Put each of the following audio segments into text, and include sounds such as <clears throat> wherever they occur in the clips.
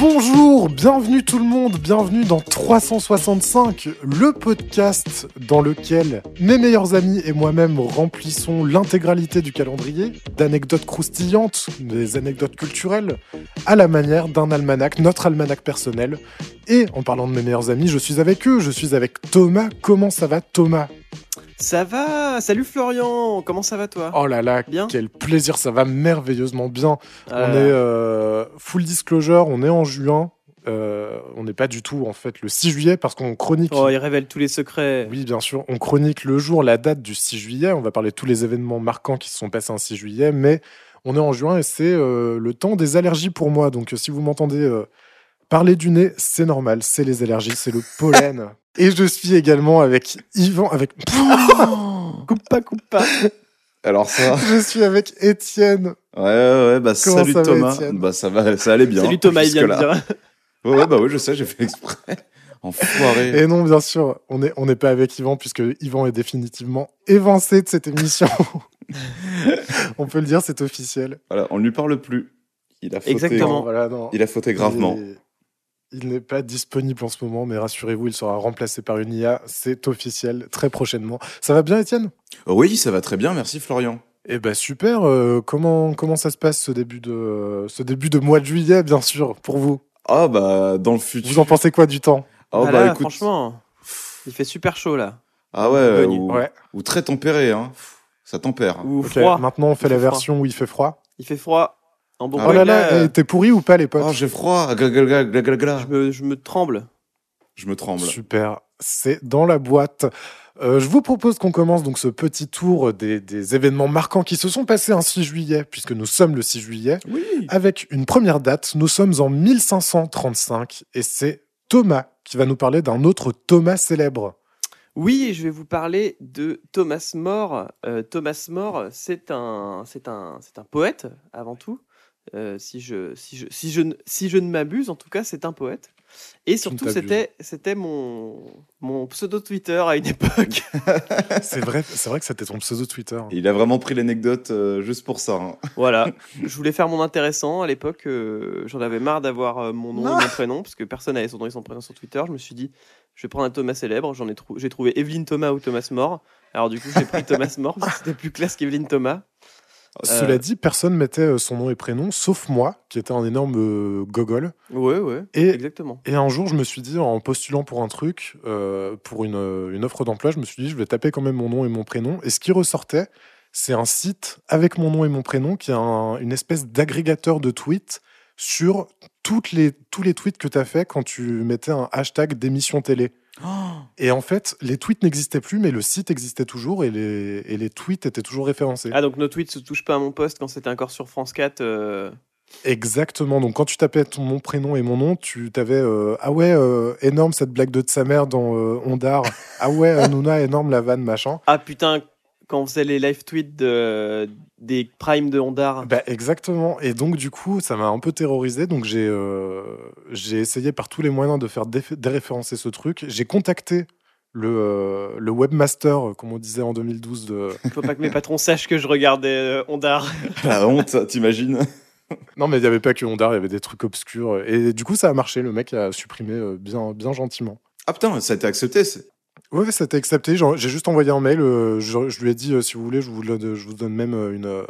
Bonjour, bienvenue tout le monde, bienvenue dans 365, le podcast dans lequel mes meilleurs amis et moi-même remplissons l'intégralité du calendrier d'anecdotes croustillantes, des anecdotes culturelles, à la manière d'un almanach, notre almanach personnel. Et en parlant de mes meilleurs amis, je suis avec eux, je suis avec Thomas. Comment ça va Thomas? Ça va Salut Florian Comment ça va toi? Oh là là, Bien? quel plaisir, ça va merveilleusement bien. Euh, On est euh, full disclosure, on est en juin. Euh, on n'est pas du tout en fait le 6 juillet parce qu'on chronique. Oh, il révèle tous les secrets. Oui, bien sûr, on chronique le jour, la date du 6 juillet. On va parler de tous les événements marquants qui se sont passés un 6 juillet, mais on est en juin et c'est euh, le temps des allergies pour moi. Donc si vous m'entendez parler du nez, c'est normal, c'est les allergies, c'est le pollen. <laughs> et je suis également avec Yvan, avec. <laughs> coupe pas, coupe pas. Alors ça, je suis avec Étienne. ouais, ouais, ouais, bah Comment salut ça va, Thomas. Étienne? Bah ça va, ça allait bien. Salut Thomas, il vient de dire. Ouais, ouais, bah ouais, je sais, j'ai fait exprès. <laughs> Enfoiré. Et non, bien sûr, on n'est on n'est pas avec Yvan, puisque Yvan est définitivement évincé de cette émission. on peut le dire, c'est officiel. Voilà, on ne lui parle plus. Il a fauté. Exactement. Voilà, non. Il a fauté gravement. Est- Il n'est pas disponible en ce moment, mais rassurez-vous, il sera remplacé par une IA. C'est officiel, très prochainement. Ça va bien, Étienne? Oh oui, ça va très bien, merci Florian. Eh ben super. euh, comment comment ça se passe ce début de ce début de mois de juillet, bien sûr, pour vous? Ah bah dans le futur. Vous en pensez quoi du temps? Oh Ah bah là, écoute. franchement, il fait super chaud là. Ah ouais, Bonne ou, Ouais. ou très tempéré, hein. Ça tempère. Ou froid. Maintenant, on fait Il la fait froid. version où il fait froid. Il fait froid. En Ah Oh là là, t'es pourri ou pas, les potes Oh j'ai froid. Gla, gla, gla. je, me, je me tremble. Je me tremble. Super, c'est dans la boîte. Euh, je vous propose qu'on commence donc ce petit tour des, des événements marquants qui se sont passés un 6 juillet, puisque nous sommes le 6 juillet, Oui. avec une première date. Nous sommes en 1535 et c'est Thomas qui va nous parler d'un autre Thomas célèbre. Oui, je vais vous parler de Thomas More. Euh, Thomas More, c'est un, c'est un, c'est un poète avant tout. Euh, si je, si je, si je, ne- si je ne m'abuse, en tout cas, c'est un poète. Et surtout, c'était, c'était mon, mon pseudo Twitter à une époque. <laughs> C'est vrai, c'est vrai que c'était ton pseudo Twitter. Il a vraiment pris l'anecdote euh, juste pour ça. hein. <laughs> voilà. Je voulais faire mon intéressant à l'époque. euh, j'en avais marre d'avoir euh, mon nom et mon prénom parce que personne n'avait son nom et son prénom sur Twitter. Je me suis dit, je vais prendre un Thomas célèbre. J'en ai trou- j'ai trouvé Evelyne Thomas ou Thomas More. Alors du coup, j'ai pris Thomas More parce que c'était plus classe qu'Evelyne Thomas. Cela Euh. dit, personne mettait euh, son nom et prénom, sauf moi, qui était un énorme euh, gogol. Ouais, ouais. Et Exactement. Et un jour, je me suis dit, en postulant pour un truc, euh, pour une, une offre d'emploi, je me suis dit, je vais taper quand même mon nom et mon prénom. Et ce qui ressortait, c'est un site avec mon nom et mon prénom qui est un- une espèce d'agrégateur de tweets sur toutes les, tous les tweets que tu as fait quand tu mettais un hashtag d'émission télé. Et en fait, les tweets n'existaient plus, mais le site existait toujours et les, et les tweets étaient toujours référencés. Ah, donc nos tweets se touchent pas à mon poste quand c'était encore sur France 4. euh, Exactement. Donc quand tu tapais ton mon prénom et mon nom, tu t'avais euh, ah ouais euh, énorme cette blague de sa mère dans Ondar. ah ouais Nouna énorme la vanne machin. Ah putain, quand on faisait les live tweets de... des primes de Ondar. Bah exactement. Et donc du coup ça m'a un peu terrorisé. Donc j'ai euh, j'ai essayé par tous les moyens de faire déréférencer ce truc. J'ai contacté le euh, le webmaster comme on disait en 2012 de. <laughs> Faut pas que mes patrons sachent que je regardais euh, Ondar. <laughs> La honte, t'imagines? Non mais il y avait pas que Ondar, il y avait des trucs obscurs. Et du coup ça a marché. Le mec a supprimé euh, bien bien gentiment. Ah putain, ça a été accepté. C'est- Ouais, ça a été accepté. J'ai juste envoyé un mail. euh, je, je lui ai dit, euh, si vous voulez, je vous, le- je vous donne même euh, une,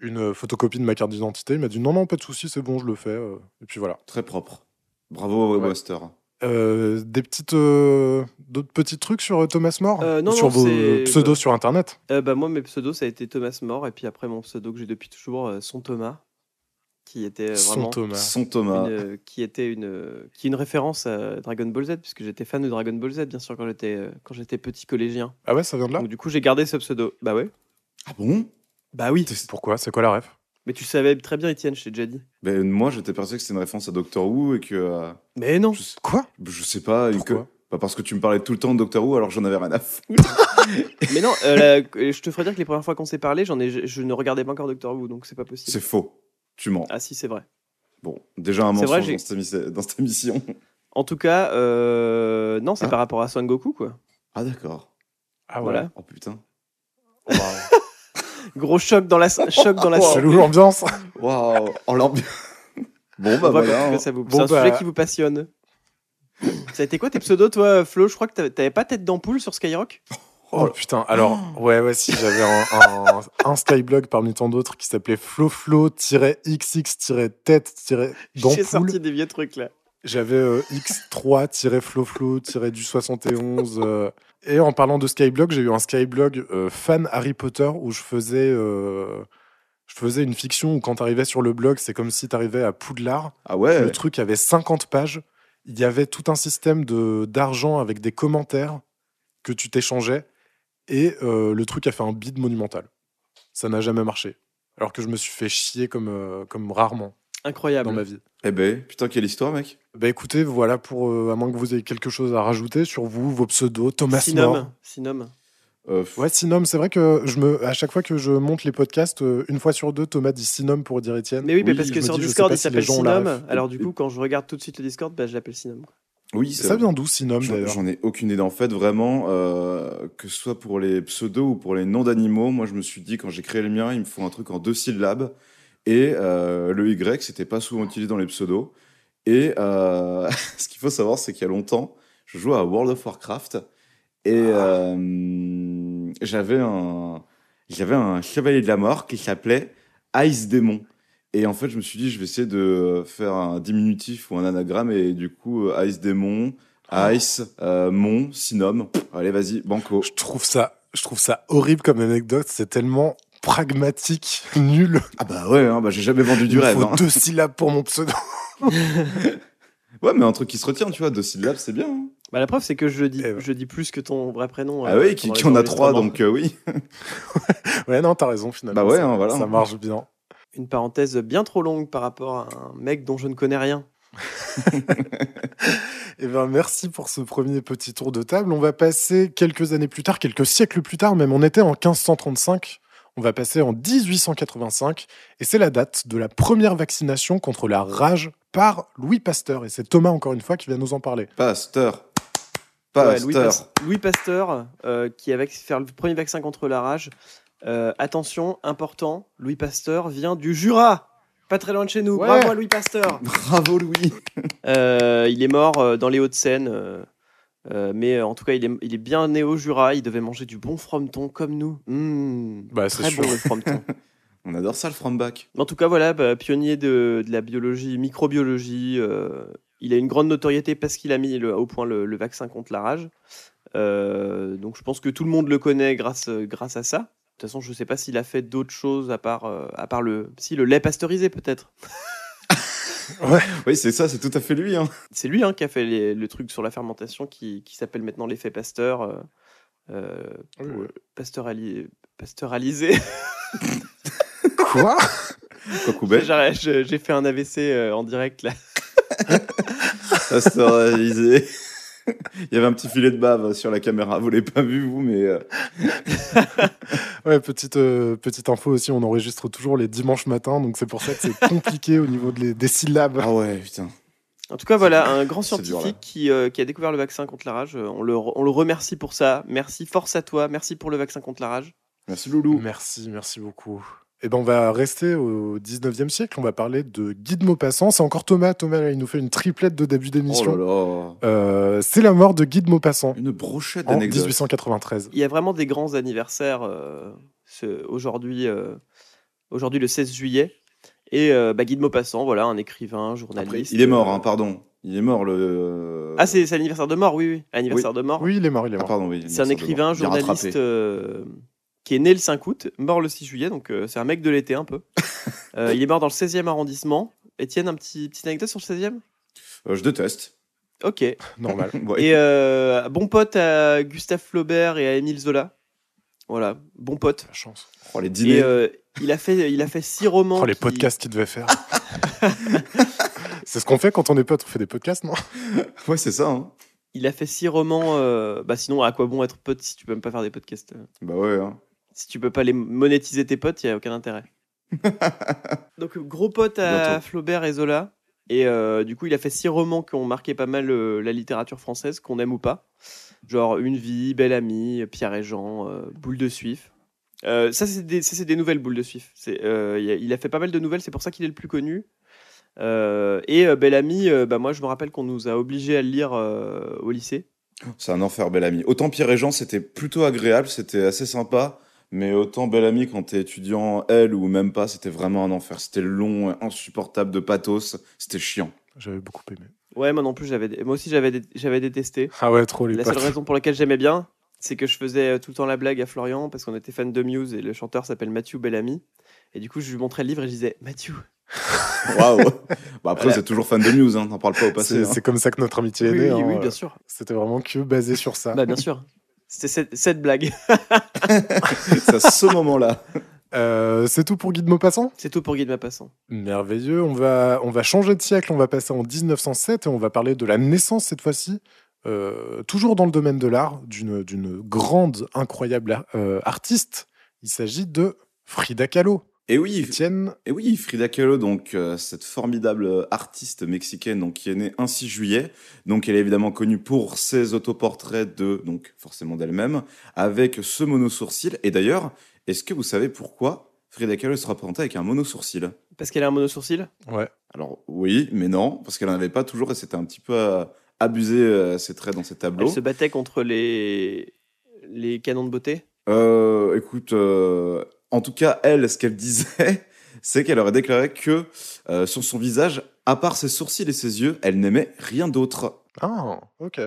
une photocopie de ma carte d'identité. Il m'a dit, non, non, pas de souci, c'est bon, je le fais. Et puis voilà. Très propre. Bravo webmaster. Euh, des petites, euh, d'autres petits trucs sur Thomas More? Euh, non, Sur non, vos pseudos sur Internet? Euh, bah, moi, mes pseudos, ça a été Thomas More. Et puis après, mon pseudo que j'ai depuis toujours, euh, Son Thomas. Qui était euh, Son vraiment. Thomas. Son Thomas. une, euh, qui était une euh, qui est une référence à Dragon Ball Z puisque j'étais fan de Dragon Ball Z bien sûr quand j'étais quand j'étais petit collégien Ah ouais, ça vient de là? Donc du coup j'ai gardé ce pseudo bah ouais Ah bon? Bah oui Pourquoi? C'est quoi la ref? Mais tu savais très bien, Étienne, je t'ai déjà dit. Ben, moi, j'étais persuadé que c'était une référence à Doctor Who et que. euh, Mais non. je, sais- Quoi? Je sais pas. et que- Pourquoi? Bah, parce que tu me parlais tout le temps de Doctor Who alors que j'en avais rien à foutre. <laughs> <laughs> Mais non, euh, la- je te ferai dire que les premières fois qu'on s'est parlé, j'en ai, je, je ne regardais pas encore Doctor Who, donc c'est pas possible. C'est faux. Tu mens. Ah si, c'est vrai. Bon, déjà un mensonge vrai, dans, cette émission, dans cette émission. En tout cas, euh, non, c'est Ah. par rapport à Son Goku, quoi. Ah, d'accord. Ah Voilà. Oh putain. Waouh. <laughs> Gros choc dans la, choc dans la Chelou l'ambiance. Waouh. En l'ambiance. <laughs> bon, bah voilà. que hein. ça vous... Bon, c'est un bah- sujet qui vous passionne. Ça a été quoi tes pseudos, toi, Flo? Je crois que t'avais pas tête d'ampoule sur Skyrock? <laughs> Oh putain, alors, ouais, ouais, si, j'avais un, un, un Skyblog parmi tant d'autres qui s'appelait floflo-xx-tête-d'ampoule. J'ai sorti des vieux trucs, là. J'avais euh, x3-floflo-du 71. euh, et en parlant de Skyblog, j'ai eu un Skyblog euh, fan Harry Potter où je faisais, euh, je faisais une fiction où quand t'arrivais sur le blog, c'est comme si t'arrivais à Poudlard. Ah ouais. Le truc avait 50 pages. Il y avait tout un système de d'argent avec des commentaires que tu t'échangeais. Et euh, le truc a fait un bid monumental. Ça n'a jamais marché. Alors que je me suis fait chier comme, euh, comme rarement Incroyable. dans ma vie. Eh ben, putain, quelle histoire, mec. Bah écoutez, voilà pour, euh, à moins que vous ayez quelque chose à rajouter sur vous, vos pseudos, Thomas Sinom. Sinom. Euh, Ouais, Sinom, c'est vrai que je me, à chaque fois que je monte les podcasts, euh, une fois sur deux, Thomas dit Sinom pour dire Étienne. Mais oui, mais Oui, parce je que me sur dis, je sais Discord, pas il si les s'appelle gens Sinom. Alors du coup, quand je regarde tout de suite le Discord, bah, je l'appelle Sinom. quoi. Oui, Ça vient d'où Sinom J'en d'ailleurs j'en ai aucune idée. En fait, vraiment, euh, que ce soit pour les pseudos ou pour les noms d'animaux, moi, je me suis dit, quand j'ai créé le mien, il me faut un truc en deux syllabes. Et euh, le Y, c'était pas souvent utilisé dans les pseudos. Et euh, <laughs> ce qu'il faut savoir, c'est qu'il y a longtemps, je jouais à World of Warcraft et euh, j'avais un, j'avais un chevalier de la mort qui s'appelait Ice Démon. Et en fait, je me suis dit, je vais essayer de faire un diminutif ou un anagramme. Et du coup, euh, Ice Démon, Ice, euh, Mon, Sinom. Allez, vas-y, Banco. Je trouve ça, je trouve ça horrible comme anecdote. C'est tellement pragmatique, <laughs> nul. Ah bah ouais, hein, bah, j'ai jamais vendu Il du rêve. faut hein. deux syllabes pour mon pseudo. <laughs> <laughs> Ouais, mais un truc qui se retient, tu vois, deux syllabes, c'est bien. hein. Bah, la preuve, c'est que je dis, Eh ben. je dis plus que ton vrai prénom. Ah euh, oui, qui, pendant qui en a trois, donc euh, oui. Ouais, non, t'as raison finalement. Bah ouais, ça, hein, voilà. ça marche bien. Une parenthèse bien trop longue par rapport à un mec dont je ne connais rien. <laughs> Eh ben, merci pour ce premier petit tour de table. On va passer quelques années plus tard, quelques siècles plus tard, même on était en 1535. On va passer en 1885 et c'est la date de la première vaccination contre la rage par Louis Pasteur. Et c'est Thomas, encore une fois, qui va nous en parler. Pasteur. Ouais, Louis, Pasteur. Pas- Louis Pasteur, euh, qui avait fait le premier vaccin contre la rage. Euh, attention, important, Louis Pasteur vient du Jura, pas très loin de chez nous. Ouais. Bravo à Louis Pasteur. <laughs> Bravo, Louis. <laughs> Euh, il est mort euh, dans les Hauts-de-Seine, euh, euh, mais euh, en tout cas, il est, il est bien né au Jura. Il devait manger du bon frometon comme nous. Mmh, Bah, c'est très sûr. bon le frometon. <laughs> On adore ça, le fromback. En tout cas, voilà, bah, pionnier de, de la biologie, microbiologie. euh, il a une grande notoriété parce qu'il a mis le- au point le, le vaccin contre la rage. Euh, donc, je pense que tout le monde le connaît grâce, grâce à ça. De toute façon, je ne sais pas s'il a fait d'autres choses à part, euh, à part le, si, le lait pasteurisé, peut-être. <laughs> Oui, c'est ça, c'est tout à fait lui. Hein. C'est lui hein, qui a fait les- le truc sur la fermentation qui, qui s'appelle maintenant l'effet Pasteur. euh, euh, Oui, pour- oui. pasteurali- pasteuralisé. <laughs> Quoi? Je- J'ai fait un AVC euh, en direct là. <laughs> Pasteurisé. Il y avait un petit filet de bave sur la caméra. Vous l'avez pas vu, vous, mais Ouais, petite, euh, petite info aussi, on enregistre toujours les dimanches matins, donc c'est pour ça que c'est <laughs> compliqué au niveau de les- des syllabes. ah ouais, putain. En tout cas, voilà, un grand dur, scientifique qui, euh, qui a découvert le vaccin contre la rage. Euh, On le, on le remercie pour ça. Merci, force à toi. Merci pour le vaccin contre la rage. Merci, Loulou. Merci, merci beaucoup. Et ben on va rester au 19e siècle, on va parler de Guy de Maupassant. C'est encore Thomas, Thomas là, il nous fait une triplette de début Oh d'émission. là là. Euh, c'est la mort de Guy de Maupassant Une brochette en d'anecdotes. 1893. Il y a vraiment des grands anniversaires euh, aujourd'hui, euh, aujourd'hui le 16 juillet. Et euh, bah, Guy de Maupassant, voilà, un écrivain, Après, journaliste. il est mort, hein, pardon. Il est mort, le. Ah, c'est l'anniversaire de mort, oui, oui. Anniversaire de mort. Oui, il est mort, il est Ah, mort. pardon, oui. C'est un écrivain, d'abord. Il est journaliste qui est né le 5 août, mort le 6 juillet, donc euh, c'est un mec de l'été un peu. <laughs> Euh, il est mort dans le 16e arrondissement. Étienne, un petit petite anecdote sur le 16e Euh, je déteste. Ok. <laughs> Normal. Ouais. Et euh, bon pote à Gustave Flaubert et à Émile Zola. Voilà, bon pote. La chance. Oh, les Et dîners. euh, il, a fait, il a fait six romans. Oh, les qui- podcasts qu'il devait faire. <laughs> c'est ce qu'on fait quand on est potes, on fait des podcasts, non? Ouais, c'est ça. Hein. Il a fait six romans. euh, Bah sinon, à quoi bon être pote si tu peux même pas faire des podcasts euh, Bah ouais. Hein. Si tu peux pas les monétiser tes potes, il y a aucun intérêt. <laughs> Donc gros pote à Bientôt. Flaubert et Zola. Et euh, du coup, il a fait six romans qui ont marqué pas mal euh, la littérature française, qu'on aime ou pas. Genre Une vie, Belle amie, Pierre et Jean, euh, Boule de Suif. Ça, c'est des, nouvelles boules de Suif. Il, a, fait pas mal de nouvelles, c'est pour ça qu'il est le plus connu. Et Belle amie, bah, moi je me rappelle qu'on nous a obligés à le lire au lycée. C'est un enfer, bel ami. Autant Pierre et Jean, c'était plutôt agréable, c'était assez sympa. Mais autant bel ami quand t'es étudiant, elle ou même pas, c'était vraiment un enfer. C'était long, insupportable de pathos. C'était chiant. J'avais beaucoup aimé. Ouais, moi non plus, j'avais, moi aussi j'avais, dé- j'avais détesté. Ah ouais, trop les La seule raison pour laquelle j'aimais bien, c'est que je faisais euh, tout le temps la blague à Florian parce qu'on était fan de Muse et le chanteur s'appelle Matthew Bellamy. Et du coup, je lui montrais le livre et je disais Matthew. <laughs> Waouh. bah après, Voilà. vous êtes toujours fan de News, hein. T'en parles pas au passé. C'est hein. c'est comme ça que notre amitié est Oui, née. oui, hein. oui, bien sûr. C'était vraiment que basé sur ça. Bah, bien sûr. C'était cette, cette blague. <laughs> C'est à ce moment-là. Euh, c'est tout pour Guide Maupassant? C'est tout pour Guide Maupassant. Merveilleux. On va, on va changer de siècle. On va passer en 1907 et on va parler de la naissance cette fois-ci. euh, toujours dans le domaine de l'art, d'une d'une grande, incroyable euh, artiste. Il s'agit de Frida Kahlo. Et oui, Étienne, Et oui, Frida Kahlo, donc euh, cette formidable artiste mexicaine, donc qui est née un 6 juillet. Donc elle est évidemment connue pour ses autoportraits de, donc forcément d'elle-même, avec ce mono-sourcil. Et d'ailleurs, est-ce que vous savez pourquoi Frida Kahlo se représentait avec un mono-sourcil? Parce qu'elle a un monosourcil? Ouais. Alors oui, mais non, parce qu'elle n'en avait pas toujours et c'était un petit peu euh, abusé euh, ses traits dans ses tableaux. Elle se battait contre les, les canons de beauté? Euh, écoute, euh, en tout cas, elle, ce qu'elle disait, <laughs> c'est qu'elle aurait déclaré que euh, sur son visage, à part ses sourcils et ses yeux, elle n'aimait rien d'autre. Ah, ok.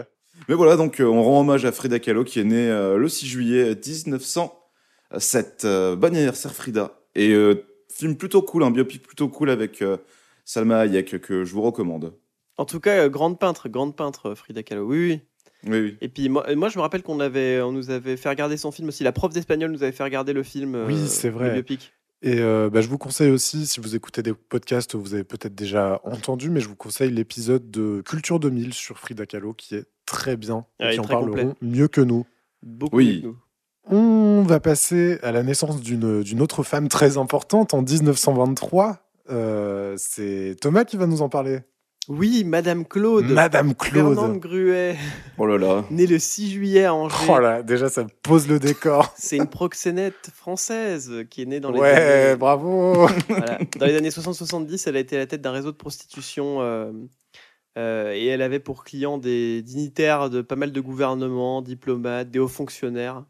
Mais voilà, donc euh, on rend hommage à Frida Kahlo qui est née euh, le 6 juillet 1907. Euh, bon anniversaire Frida. Et euh, film plutôt cool, un biopic plutôt cool avec euh, Salma Hayek que je vous recommande. En tout cas, euh, grande peintre, grande peintre, Frida Kahlo. Oui, oui. Oui, oui. Et puis moi, euh, moi je me rappelle qu'on avait, on nous avait fait regarder son film aussi. La prof d'espagnol nous avait fait regarder le film. euh, Oui, c'est vrai. Le biopic. Et euh, bah, je vous conseille aussi, si vous écoutez des podcasts, vous avez peut-être déjà entendu, mais je vous conseille l'épisode de Culture 2000 sur Frida Kahlo qui est très bien et Ah, qui en parleront complet. mieux que nous. Beaucoup Oui. mieux que nous. On va passer à la naissance d'une d'une autre femme très importante en 1923. Euh, c'est Thomas qui va nous en parler. Oui, Madame Claude. Madame Claude. Fernande Gruet, Oh là là. <laughs> née le 6 juillet à Angers. Oh là, déjà ça pose le décor. <laughs> C'est une proxénète française qui est née dans les ouais, années, bravo. voilà. Dans les années 60-70, elle a été à la tête d'un réseau de prostitution euh, euh, et elle avait pour clients des dignitaires de pas mal de gouvernements, diplomates, des hauts fonctionnaires.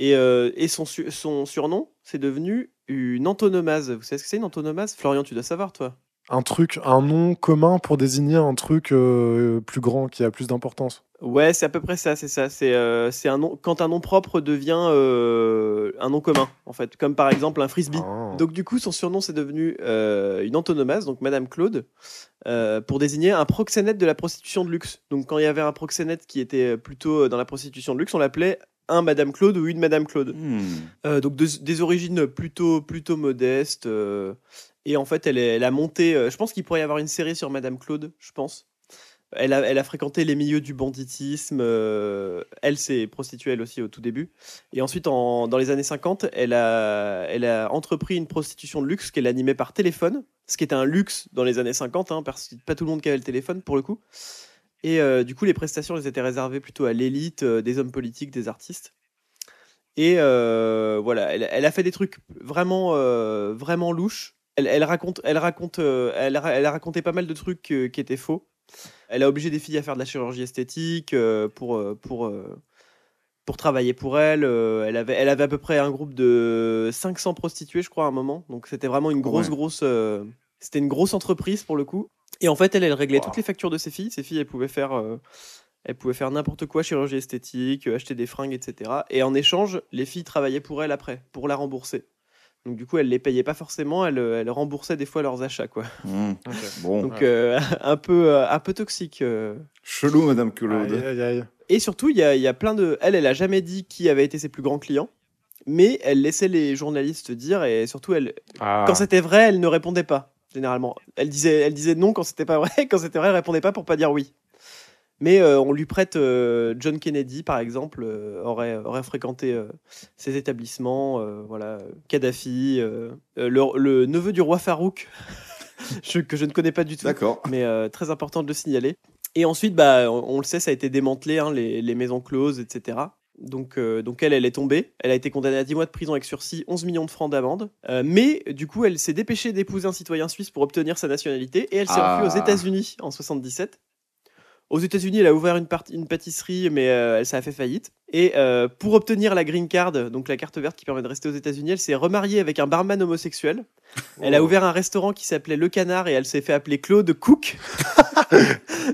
Et, euh, et son, su- son surnom, c'est devenu une antonomase. Vous savez ce que c'est une antonomase Florian, tu dois savoir, toi. Un truc, un nom commun pour désigner un truc euh, plus grand qui a plus d'importance? Ouais, c'est à peu près ça, c'est ça. C'est euh, c'est un nom quand un nom propre devient euh, un nom commun, en fait, comme par exemple un frisbee. Ah. Donc du coup, son surnom c'est devenu euh, une antonomase, donc Madame Claude, euh, pour désigner un proxénète de la prostitution de luxe. Donc quand il y avait un proxénète qui était plutôt dans la prostitution de luxe, on l'appelait un Madame Claude ou une Madame Claude. Hmm. Euh, donc de- des origines plutôt plutôt modestes. Et en fait, elle, a monté. euh, je pense qu'il pourrait y avoir une série sur Madame Claude. Je pense. Elle a, fréquenté les milieux du banditisme. euh, elle s'est prostituée elle aussi au tout début. Et ensuite, en- dans les années 50, elle a, entrepris une prostitution de luxe qu'elle animait par téléphone. Ce qui était un luxe dans les années 50, hein, parce que pas tout le monde qui avait le téléphone pour le coup. Et euh, du coup, les prestations elles étaient réservées plutôt à l'élite, des hommes politiques, des artistes. Et voilà, elle, a fait des trucs vraiment, vraiment louches. Elle, elle raconte, elle raconte, euh, elle, a, elle a raconté pas mal de trucs euh, qui étaient faux. Elle a obligé des filles à faire de la chirurgie esthétique euh, pour, pour, pour travailler pour elle. Elle, avait, elle avait à peu près un groupe de 500 prostituées, je crois, à un moment. Donc c'était vraiment une grosse, Ouais. grosse. c'était une grosse entreprise pour le coup. Et en fait, elle, elle réglait Wow. toutes les factures de ses filles. Ses filles, elles pouvaient faire. elles pouvaient faire n'importe quoi, chirurgie esthétique, acheter des fringues, etc. Et en échange, les filles travaillaient pour elle après, pour la rembourser. Donc du coup, elle les payait pas forcément, elle, elle remboursait des fois leurs achats, quoi. Hmm. Bon, Donc euh, <laughs> un peu, euh, un peu toxique. euh. chelou, Madame Claude. Aïe, aïe, aïe. Et surtout, il y a, il y a plein de. Elle, elle a jamais dit qui avait été ses plus grands clients. mais elle laissait les journalistes dire et surtout elle, Ah. quand c'était vrai, elle ne répondait pas généralement. Elle disait, elle disait non quand c'était pas vrai, <laughs> quand c'était vrai, elle répondait pas pour pas dire oui. Mais euh, on lui prête euh, John Kennedy par exemple euh, aurait aurait fréquenté ces établissements, voilà Kadhafi, le, le neveu du roi Farouk, <laughs> je- que je ne connais pas du tout D'accord. mais euh, très important de le signaler. Et ensuite, bah, on, on le sait, ça a été démantelé, hein, les, les maisons closes, etc. Donc, euh, donc elle, elle est tombée. Elle a été condamnée à 10 mois de prison avec sursis, 11 millions de francs d'amende. Euh, mais du coup, elle s'est dépêchée d'épouser un citoyen suisse pour obtenir sa nationalité. Et elle s'est Ah. enfuie aux États-Unis en 77. Aux États-Unis, elle a ouvert une, pâtisserie, mais euh, ça a fait faillite. Et euh, pour obtenir la green card, donc la carte verte qui permet de rester aux États-Unis, elle s'est remariée avec un barman homosexuel. Elle a Oh. ouvert un restaurant qui s'appelait Le Canard et elle s'est fait appeler Claude Cook. <laughs>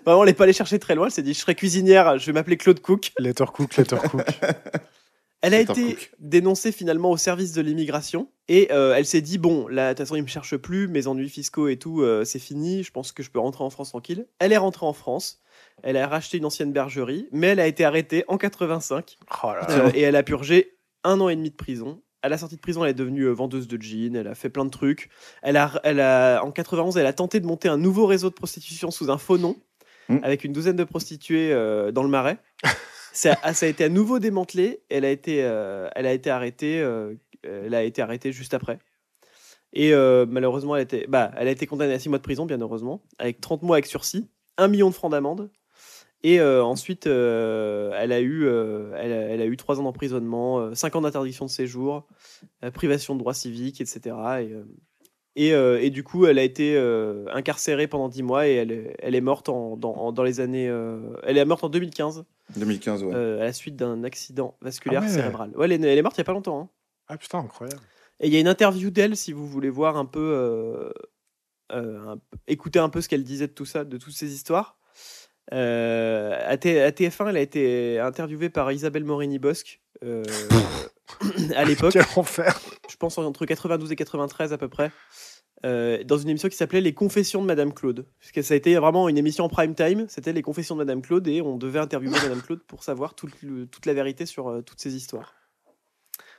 Vraiment, elle n'est pas allée chercher très loin. Elle s'est dit Je serai cuisinière, je vais m'appeler Claude Cook. Letter Cook, Letter Cook. <laughs> Elle a été Cook. dénoncée finalement au service de l'immigration et euh, elle s'est dit Bon, là, de toute façon, ils me cherchent plus, mes ennuis fiscaux et tout, euh, c'est fini. Je pense que je peux rentrer en France tranquille. Elle est rentrée en France. Elle a racheté une ancienne bergerie, mais elle a été arrêtée en 85 Oh là là. euh, et elle a purgé un an et demi de prison. À la sortie de prison, elle est devenue euh, vendeuse de jeans, elle a fait plein de trucs. Elle a, elle a, en 91, elle a tenté de monter un nouveau réseau de prostitution sous un faux nom, Mm. avec une douzaine de prostituées euh, dans le marais. <laughs> ça, a- ça a été à nouveau démantelé. Elle a été, euh, elle a été arrêtée. euh, elle a été arrêtée juste après. Et malheureusement, elle a, été, bah, elle a été condamnée à 6 mois de prison, bien heureusement, avec 30 mois avec sursis, 1 million de francs d'amende. Et euh, ensuite, euh, elle, a eu, euh, elle, a, elle a eu 3 ans d'emprisonnement, 5 ans d'interdiction de séjour, privation de droits civiques, etc. Et, et, et du coup, elle a été incarcérée pendant 10 mois et elle, est- elle est morte en, dans, en- dans les années. elle est morte en 2015 2015, ouais. à la suite d'un accident vasculaire Ah ouais. cérébral. Ouais, elle, est, elle est morte il y a pas longtemps. hein. Ah putain, incroyable. Et il y a une interview d'elle si vous voulez voir un peu, un écouter un peu ce qu'elle disait de tout ça, de toutes ces histoires. Euh, à, T- à TF1, elle a été interviewée par Isabelle Morini-Bosque euh, <coughs> à l'époque, Quel enfer. je pense entre 92 et 93 à peu près, euh, dans une émission qui s'appelait Les Confessions de Madame Claude. Parce que ça a été vraiment une émission en prime time, c'était Les Confessions de Madame Claude et on devait interviewer <coughs> Madame Claude pour savoir toute, le- toute la vérité sur euh, toutes ces histoires.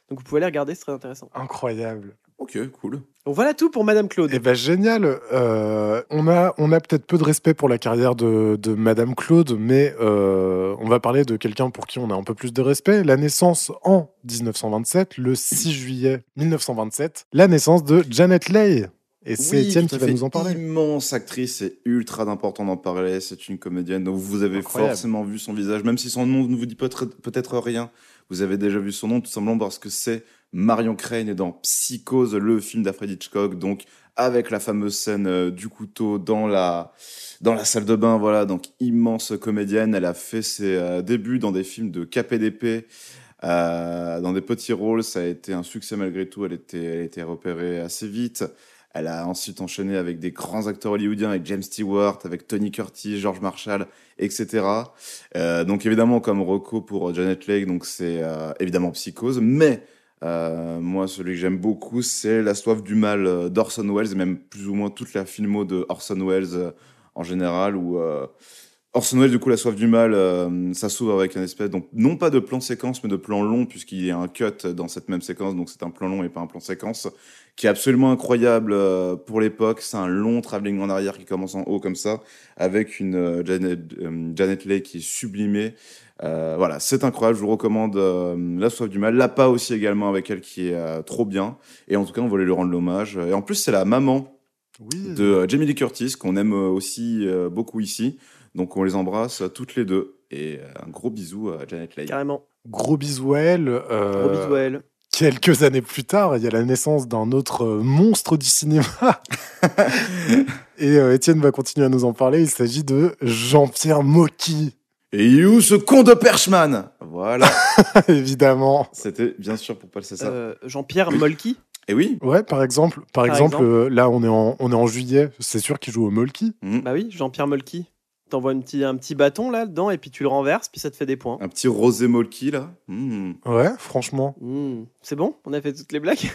Donc vous pouvez aller regarder, c'est très intéressant. Incroyable. Ok, cool. Donc voilà tout pour Madame Claude. Eh ben génial. Euh, on a, on a peut-être peu de respect pour la carrière de, de Madame Claude, mais euh, on va parler de quelqu'un pour qui on a un peu plus de respect. La naissance en 1927, le 6 juillet 1927, la naissance de Janet Leigh. Et c'est Oui, Étienne qui va nous en parler. Immense actrice, c'est ultra important d'en parler. C'est une comédienne, donc vous avez Incroyable. forcément vu son visage, même si son nom ne vous dit peut-être peut-être rien. Vous avez déjà vu son nom, tout simplement parce que c'est Marion Crane dans Psychose, le film d'Alfred Hitchcock, donc avec la fameuse scène euh, du couteau dans la dans la salle de bain. Voilà, donc immense comédienne. Elle a fait ses euh, débuts dans des films de KPDP. euh, dans des petits rôles, ça a été un succès malgré tout. Elle était, elle été repérée assez vite. Elle a ensuite enchaîné avec des grands acteurs hollywoodiens, avec James Stewart, avec Tony Curtis, George Marshall, etc. Euh, donc évidemment, comme Rocco pour Janet Leigh, donc c'est euh, évidemment Psychose, mais euh, moi, celui que j'aime beaucoup, c'est La soif du mal d'Orson Welles, et même plus ou moins toute la filmo de Orson Welles euh, en général, euh, Orson Welles, du coup, La soif du mal, ça s'ouvre avec un espèce, donc non pas de plan séquence, mais de plan long, puisqu'il y a un cut dans cette même séquence, donc c'est un plan long et pas un plan séquence, qui est absolument incroyable pour l'époque. C'est un long travelling en arrière qui commence en haut comme ça, avec une Janet, Janet Leigh qui est sublimée. Euh, voilà, c'est incroyable. Je vous recommande euh, La soif du mal. L'APA aussi également avec elle qui est euh, trop bien. Et en tout cas, on voulait lui rendre l'hommage. Et en plus, c'est la maman Oui. de euh, Jamie Lee Curtis qu'on aime aussi euh, beaucoup ici. Donc on les embrasse toutes les deux. Et euh, un gros bisou à Janet Leigh. Carrément. Gros bisous à elle. euh, Gros bisous à elle. Quelques années plus tard, il y a la naissance d'un autre monstre du cinéma. <laughs> Et euh, Étienne va continuer à nous en parler. Il s'agit de Jean-Pierre Mocky, Et il est où ce con de Perchman? Voilà. <laughs> évidemment. C'était bien sûr pour passer ça. Euh, Jean-Pierre Molky. Et oui. Ouais, par exemple, par, exemple, exemple. euh, là on est en, on est en juillet, c'est sûr qu'il joue au Molky. Mm. Bah oui, Jean-Pierre Molky. T'envoies un petit, un petit bâton là dedans et puis tu le renverses, puis ça te fait des points. Un petit rosé molki là. Mm. Ouais, franchement. Mmh. C'est bon? On a fait toutes les blagues?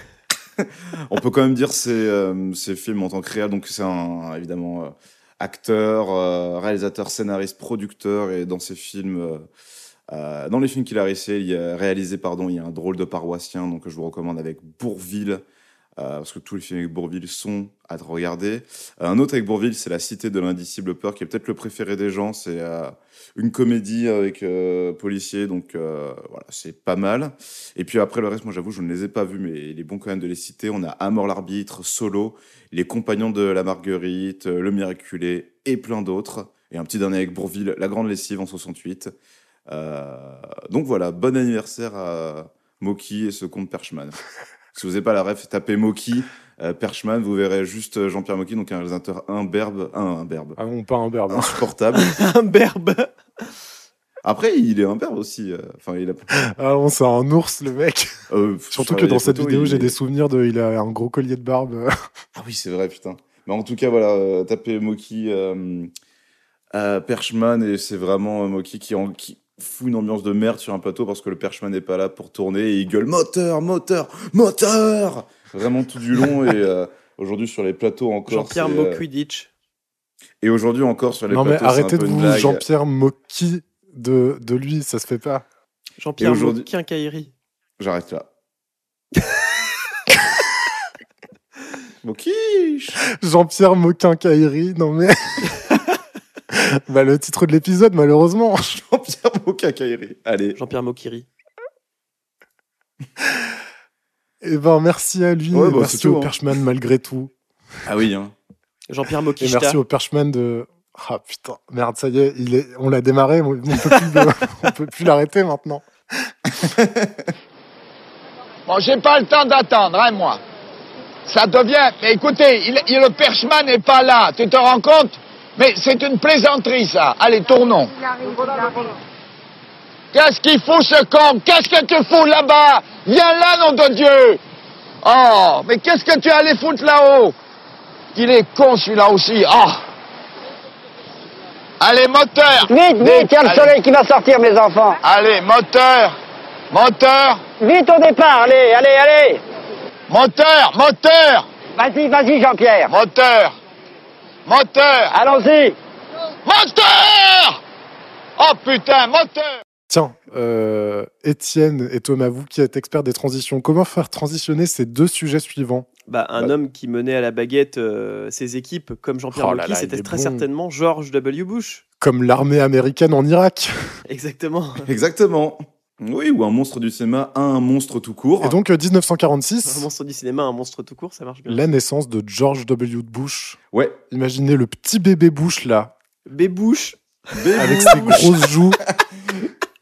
<laughs> On peut quand même dire ces, euh, ces films en tant que réel. Donc c'est un évidemment euh, acteur, euh, réalisateur, scénariste, producteur et dans ces films euh, Euh, dans les films qu'il a réalisé, il y a réalisé, pardon, il y a un drôle de paroissien, donc je vous recommande avec Bourville, euh, parce que tous les films avec Bourville sont à regarder. Euh, un autre avec Bourville, c'est La Cité de l'Indicible Peur, qui est peut-être le préféré des gens. C'est euh, une comédie avec euh, policiers, donc euh, voilà, c'est pas mal. Et puis après, le reste, moi j'avoue, je ne les ai pas vus, mais il est bon quand même de les citer. On a Amor l'arbitre, Solo, Les Compagnons de la Marguerite, Le Miraculé et plein d'autres. Et un petit dernier avec Bourville, La Grande Lessive en 68. Euh, donc voilà, bon anniversaire à Moki et ce compte Perchman. <laughs> si vous n'avez pas la ref, tapez Moki, euh, Perchman, vous verrez juste euh, Jean-Pierre Moki, donc un réalisateur imberbe, un imberbe, Ah non, pas un berbe. hein. insupportable. <laughs> Un berbe. Après, il est imberbe aussi. euh, Enfin, il a. Ah non, c'est un ours, le mec. euh, <laughs> Surtout sur que dans cette photos, vidéo, j'ai est- des souvenirs de. Il a un gros collier de barbe. <laughs> Ah oui, c'est vrai, putain. Mais en tout cas, voilà, tapez Moki, euh, Perchman, et c'est vraiment Moki qui, en- qui fout une ambiance de merde sur un plateau parce que le Perchman n'est pas là pour tourner et il gueule moteur, moteur, moteur Vraiment tout du long et euh, aujourd'hui sur les plateaux encore. Jean-Pierre euh, Mokwidich. Et aujourd'hui encore sur les Non, mais plateaux. c'est un arrêtez de vous. Jean-Pierre Moki de, de lui, ça se fait pas. Jean-Pierre aujourd'hui- Moquincaillerie. J'arrête là. <laughs> Mokish Jean-Pierre Moquin-Caillery, non mais. <laughs> <laughs> bah, le titre de l'épisode, malheureusement. <laughs> Jean-Pierre Mokakairi. Allez. Jean-Pierre Mokiri. Et ben, merci à lui. Ouais, bah, merci au hein. Perchman malgré tout. Ah oui, hein. Jean-Pierre Et Mokishta. merci au Perchman de. Ah putain, merde, ça y est, il est... on l'a démarré, on <laughs> on peut plus, peut l'arrêter maintenant. Bon, j'ai pas le temps d'attendre, hein, moi. Ça devient. Mais écoutez, il, il- le perchman n'est pas là. Tu te rends compte? Mais c'est une plaisanterie, ça. Allez, tournons. Qu'est-ce qu'il fout, ce con? Qu'est-ce que tu fous là-bas? Viens là, nom de Dieu Oh, mais qu'est-ce que tu allais foutre là-haut? Il est con, celui-là aussi. Oh Allez, moteur Vite, vite, il y a le Allez. soleil qui va sortir, mes enfants. Allez, moteur Moteur Vite au départ, allez, allez, allez. Moteur Moteur Vas-y, vas-y, Jean-Pierre. Moteur Moteur Allons-y. Moteur Oh putain, moteur Tiens, euh, Étienne et Thomas, vous qui êtes experts des transitions, comment faire transitionner ces deux sujets suivants? Bah, un Bah. homme qui menait à la baguette euh, ses équipes comme Jean-Pierre Oh c'était très bon. certainement George W. Bush. Comme l'armée américaine en Irak. <laughs> Exactement. Exactement. Oui, ou un monstre du cinéma, un monstre tout court. Et donc, euh, Un 1946, monstre du cinéma, un monstre tout court, ça marche bien. la naissance de George W. Bush. Ouais. Imaginez le petit bébé Bush là, Bébouche. avec ses grosses joues. <laughs>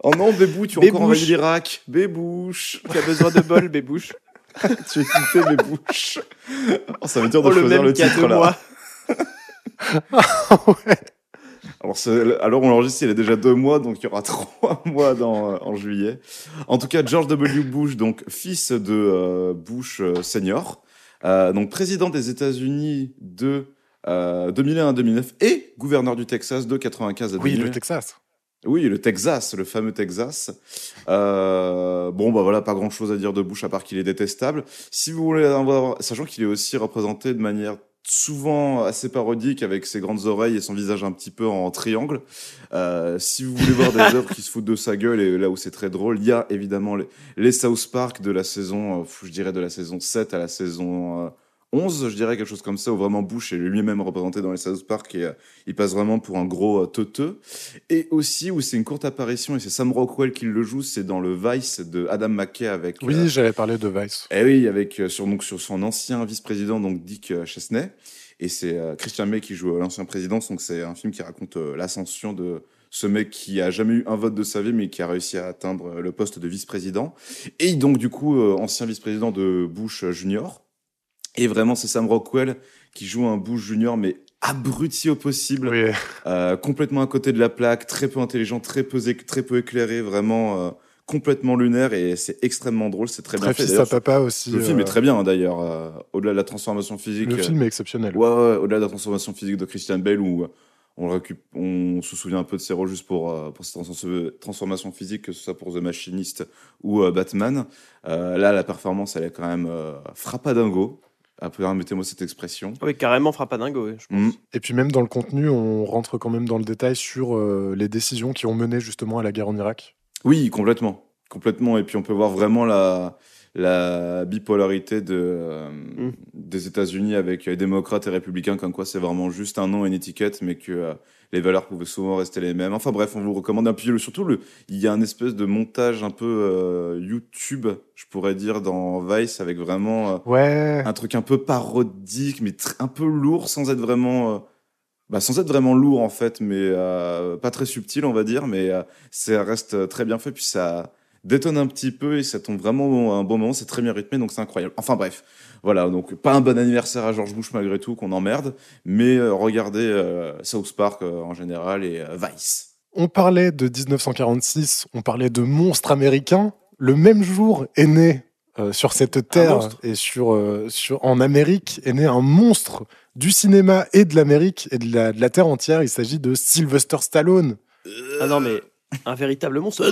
Oh non, Bébou, tu as Bébouche. encore envahi l'Irak. Bébouche. Qui a besoin de bol, Bébouche. <laughs> tu es quitté, Bébouche. Oh, ça veut dire de Oh, le choisir même le qui a titre là. mois. <laughs> ouais. Alors, on l'enregistre, il y a déjà deux mois, donc il y aura <laughs> trois mois dans, euh, en juillet. En tout cas, George W. Bush, donc fils de euh, Bush euh, senior, euh, donc président des États-Unis de euh, 2001 à 2009 et gouverneur du Texas de 95 à Oui, 2009. le Texas. Oui, le Texas, le fameux Texas. Euh, bon, bah voilà, pas grand chose à dire de Bush à part qu'il est détestable. Si vous voulez avoir, sachant qu'il est aussi représenté de manière souvent assez parodique avec ses grandes oreilles et son visage un petit peu en triangle. Euh, si vous voulez voir des <laughs> œuvres qui se foutent de sa gueule et là où c'est très drôle, il y a évidemment les, les South Park de la saison, euh, je dirais de la saison 7 à la saison euh, 11, je dirais quelque chose comme ça, où vraiment Bush est lui-même représenté dans les South Park et euh, il passe vraiment pour un gros euh, teuteux. Et aussi où c'est une courte apparition et c'est Sam Rockwell qui le joue, c'est dans le Vice de Adam McKay avec. Oui, euh, j'allais parler de Vice. eh oui, avec euh, sur donc sur son ancien vice-président donc Dick Chesney et c'est Christian May qui joue l'ancien président donc c'est un film qui raconte l'ascension de ce mec qui a jamais eu un vote de sa vie mais qui a réussi à atteindre le poste de vice-président et donc du coup ancien vice-président de Bush junior et vraiment c'est Sam Rockwell qui joue un Bush junior mais abruti au possible Oui. euh, complètement à côté de la plaque, très peu intelligent, très peu, très peu éclairé, vraiment euh, complètement lunaire et c'est extrêmement drôle, c'est très, Très bien fait. fils à papa aussi. le film euh, est très bien hein, d'ailleurs, euh, au-delà de la transformation physique. Le euh, film est exceptionnel. ouais, ouais, au-delà de la transformation physique de Christian Bale où on, récup- on se souvient un peu de ses rôles juste pour, euh, pour cette trans- transformation physique, que ce soit pour The Machinist ou euh, Batman. Euh, là, la performance, elle est quand même euh, frappadingo. Permettez-moi cette expression. Oui, carrément frappadingo, oui, je pense. Mm. Et puis même dans le contenu, on rentre quand même dans le détail sur euh, les décisions qui ont mené justement à la guerre en Irak. Oui, complètement. Complètement. Et puis on peut voir vraiment la, la bipolarité de, euh, Mm. des États-Unis avec démocrates et républicains, comme quoi c'est vraiment juste un nom et une étiquette, mais que euh, les valeurs pouvaient souvent rester les mêmes. Enfin bref, on vous recommande. Et puis surtout, le, il y a un espèce de montage un peu euh, YouTube, je pourrais dire, dans Vice, avec vraiment Ouais. un truc un peu parodique, mais un peu lourd, sans être vraiment. bah, sans être vraiment lourd en fait, mais pas très subtil on va dire, mais ça reste très bien fait, puis ça détonne un petit peu et ça tombe vraiment à un bon moment, c'est très bien rythmé, donc c'est incroyable. Enfin bref, voilà, donc pas un bon anniversaire à George Bush malgré tout, qu'on emmerde, mais euh, regardez euh, South Park euh, en général et euh, Vice. On parlait de 1946, on parlait de monstres américains. Le même jour est né euh, sur cette terre et sur, euh, sur, en Amérique est né un monstre du cinéma et de l'Amérique et de la, de la terre entière. Il s'agit de Sylvester Stallone. Ah non, mais un véritable monstre.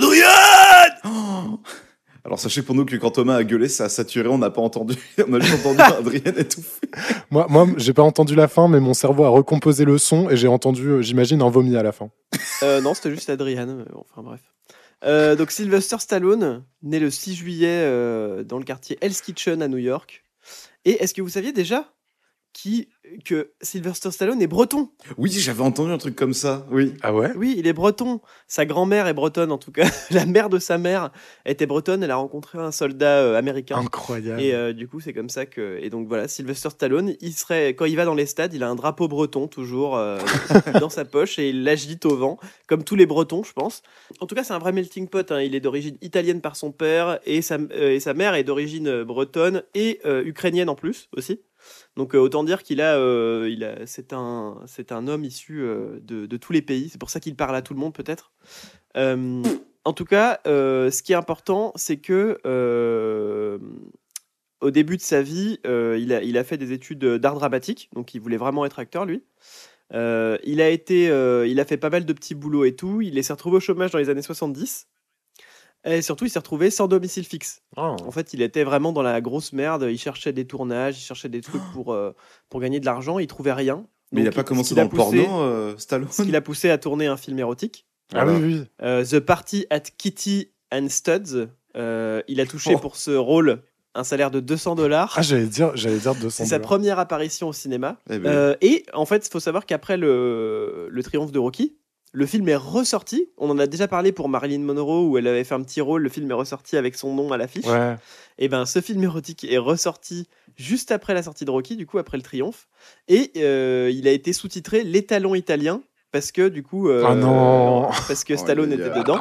<laughs> Alors sachez pour nous que quand Thomas a gueulé, ça a saturé, on n'a pas entendu, <laughs> on a juste entendu <laughs> Adrien étouffer. Moi, moi j'ai pas entendu la fin, mais mon cerveau a recomposé le son et j'ai entendu, euh, j'imagine, un vomi à la fin. Euh, non, c'était juste bon, Enfin bref. Euh, donc Sylvester Stallone, né le 6 juillet euh, dans le quartier Hell's Kitchen à New York. Et est-ce que vous saviez déjà qui, que Sylvester Stallone est breton Oui, j'avais entendu un truc comme ça, oui. Ah ouais? Oui, il est breton. Sa grand-mère est bretonne en tout cas. <laughs> La mère de sa mère était bretonne. Elle a rencontré un soldat euh, américain. Incroyable. Et euh, du coup, c'est comme ça que. Et donc voilà, Sylvester Stallone, il serait quand il va dans les stades, il a un drapeau breton toujours euh, <laughs> dans sa poche et il l'agite au vent, comme tous les Bretons, je pense. En tout cas, c'est un vrai melting pot. hein. Il est d'origine italienne par son père et sa, euh, et sa mère est d'origine bretonne et euh, ukrainienne en plus aussi. Donc euh, autant dire qu'il a, euh, il a, c'est un, c'est un homme issu euh, de, tous les pays. C'est pour ça qu'il parle à tout le monde peut-être. En tout cas, ce qui est important, c'est que au début de sa vie, il, a, il a fait des études d'art dramatique, donc il voulait vraiment être acteur lui. Il a été, il a fait pas mal de petits boulots et tout. Il s'est retrouvé au chômage dans les années 70. Et surtout, il s'est retrouvé sans domicile fixe. Ah. En fait, il était vraiment dans la grosse merde. Il cherchait des tournages, il cherchait des trucs pour, euh, pour gagner de l'argent. Il trouvait rien. Mais il a Donc, pas commencé dans le poussé- porno, euh, Stallone Ce qui l'a poussé à tourner un film érotique. Ah oui, oui. Euh, The Party at Kitty and Studs. Euh, il a touché Oh. pour ce rôle un salaire de 200 dollars. Ah, j'allais dire, j'allais dire 200 C'est sa première apparition au cinéma. Eh ben, Euh, et en fait, il faut savoir qu'après le, le triomphe de Rocky, le film est ressorti. On en a déjà parlé pour Marilyn Monroe où elle avait fait un petit rôle. Le film est ressorti avec son nom à l'affiche. Ouais. Et ben, ce film érotique est ressorti juste après la sortie de Rocky, du coup après le triomphe, et euh, il a été sous-titré l'étalon italien parce que du coup, euh, Ah non. parce que Stallone était dedans.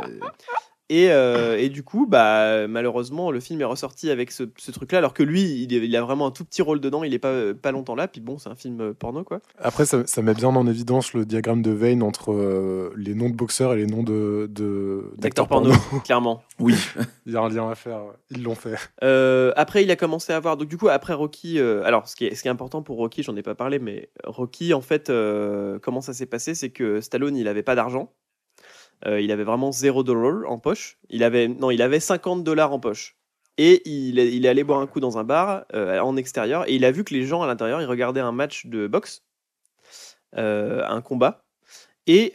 Et, euh, et du coup, bah, malheureusement, le film est ressorti avec ce, ce truc-là, alors que lui, il, est- il a vraiment un tout petit rôle dedans, il est pas, pas longtemps là, puis bon, c'est un film euh, porno, quoi. Après, ça, ça met bien en évidence le diagramme de Vein entre euh, les noms de boxeurs et les noms de, de- d'acteurs D'acteur porno, <laughs> clairement. Oui. <laughs> Il y a un lien à faire. Ils l'ont fait. Euh, après, il a commencé à avoir. Donc, du coup, après Rocky. euh, alors, ce qui, est, ce qui est important pour Rocky, j'en ai pas parlé, mais Rocky, en fait, euh, comment ça s'est passé C'est que Stallone, il avait pas d'argent. Euh, il avait vraiment 0 dollar en poche. Non, il avait 50 dollars en poche. Et il est, allé boire un coup dans un bar euh, en extérieur et il a vu que les gens à l'intérieur, ils regardaient un match de boxe, euh, un combat. Et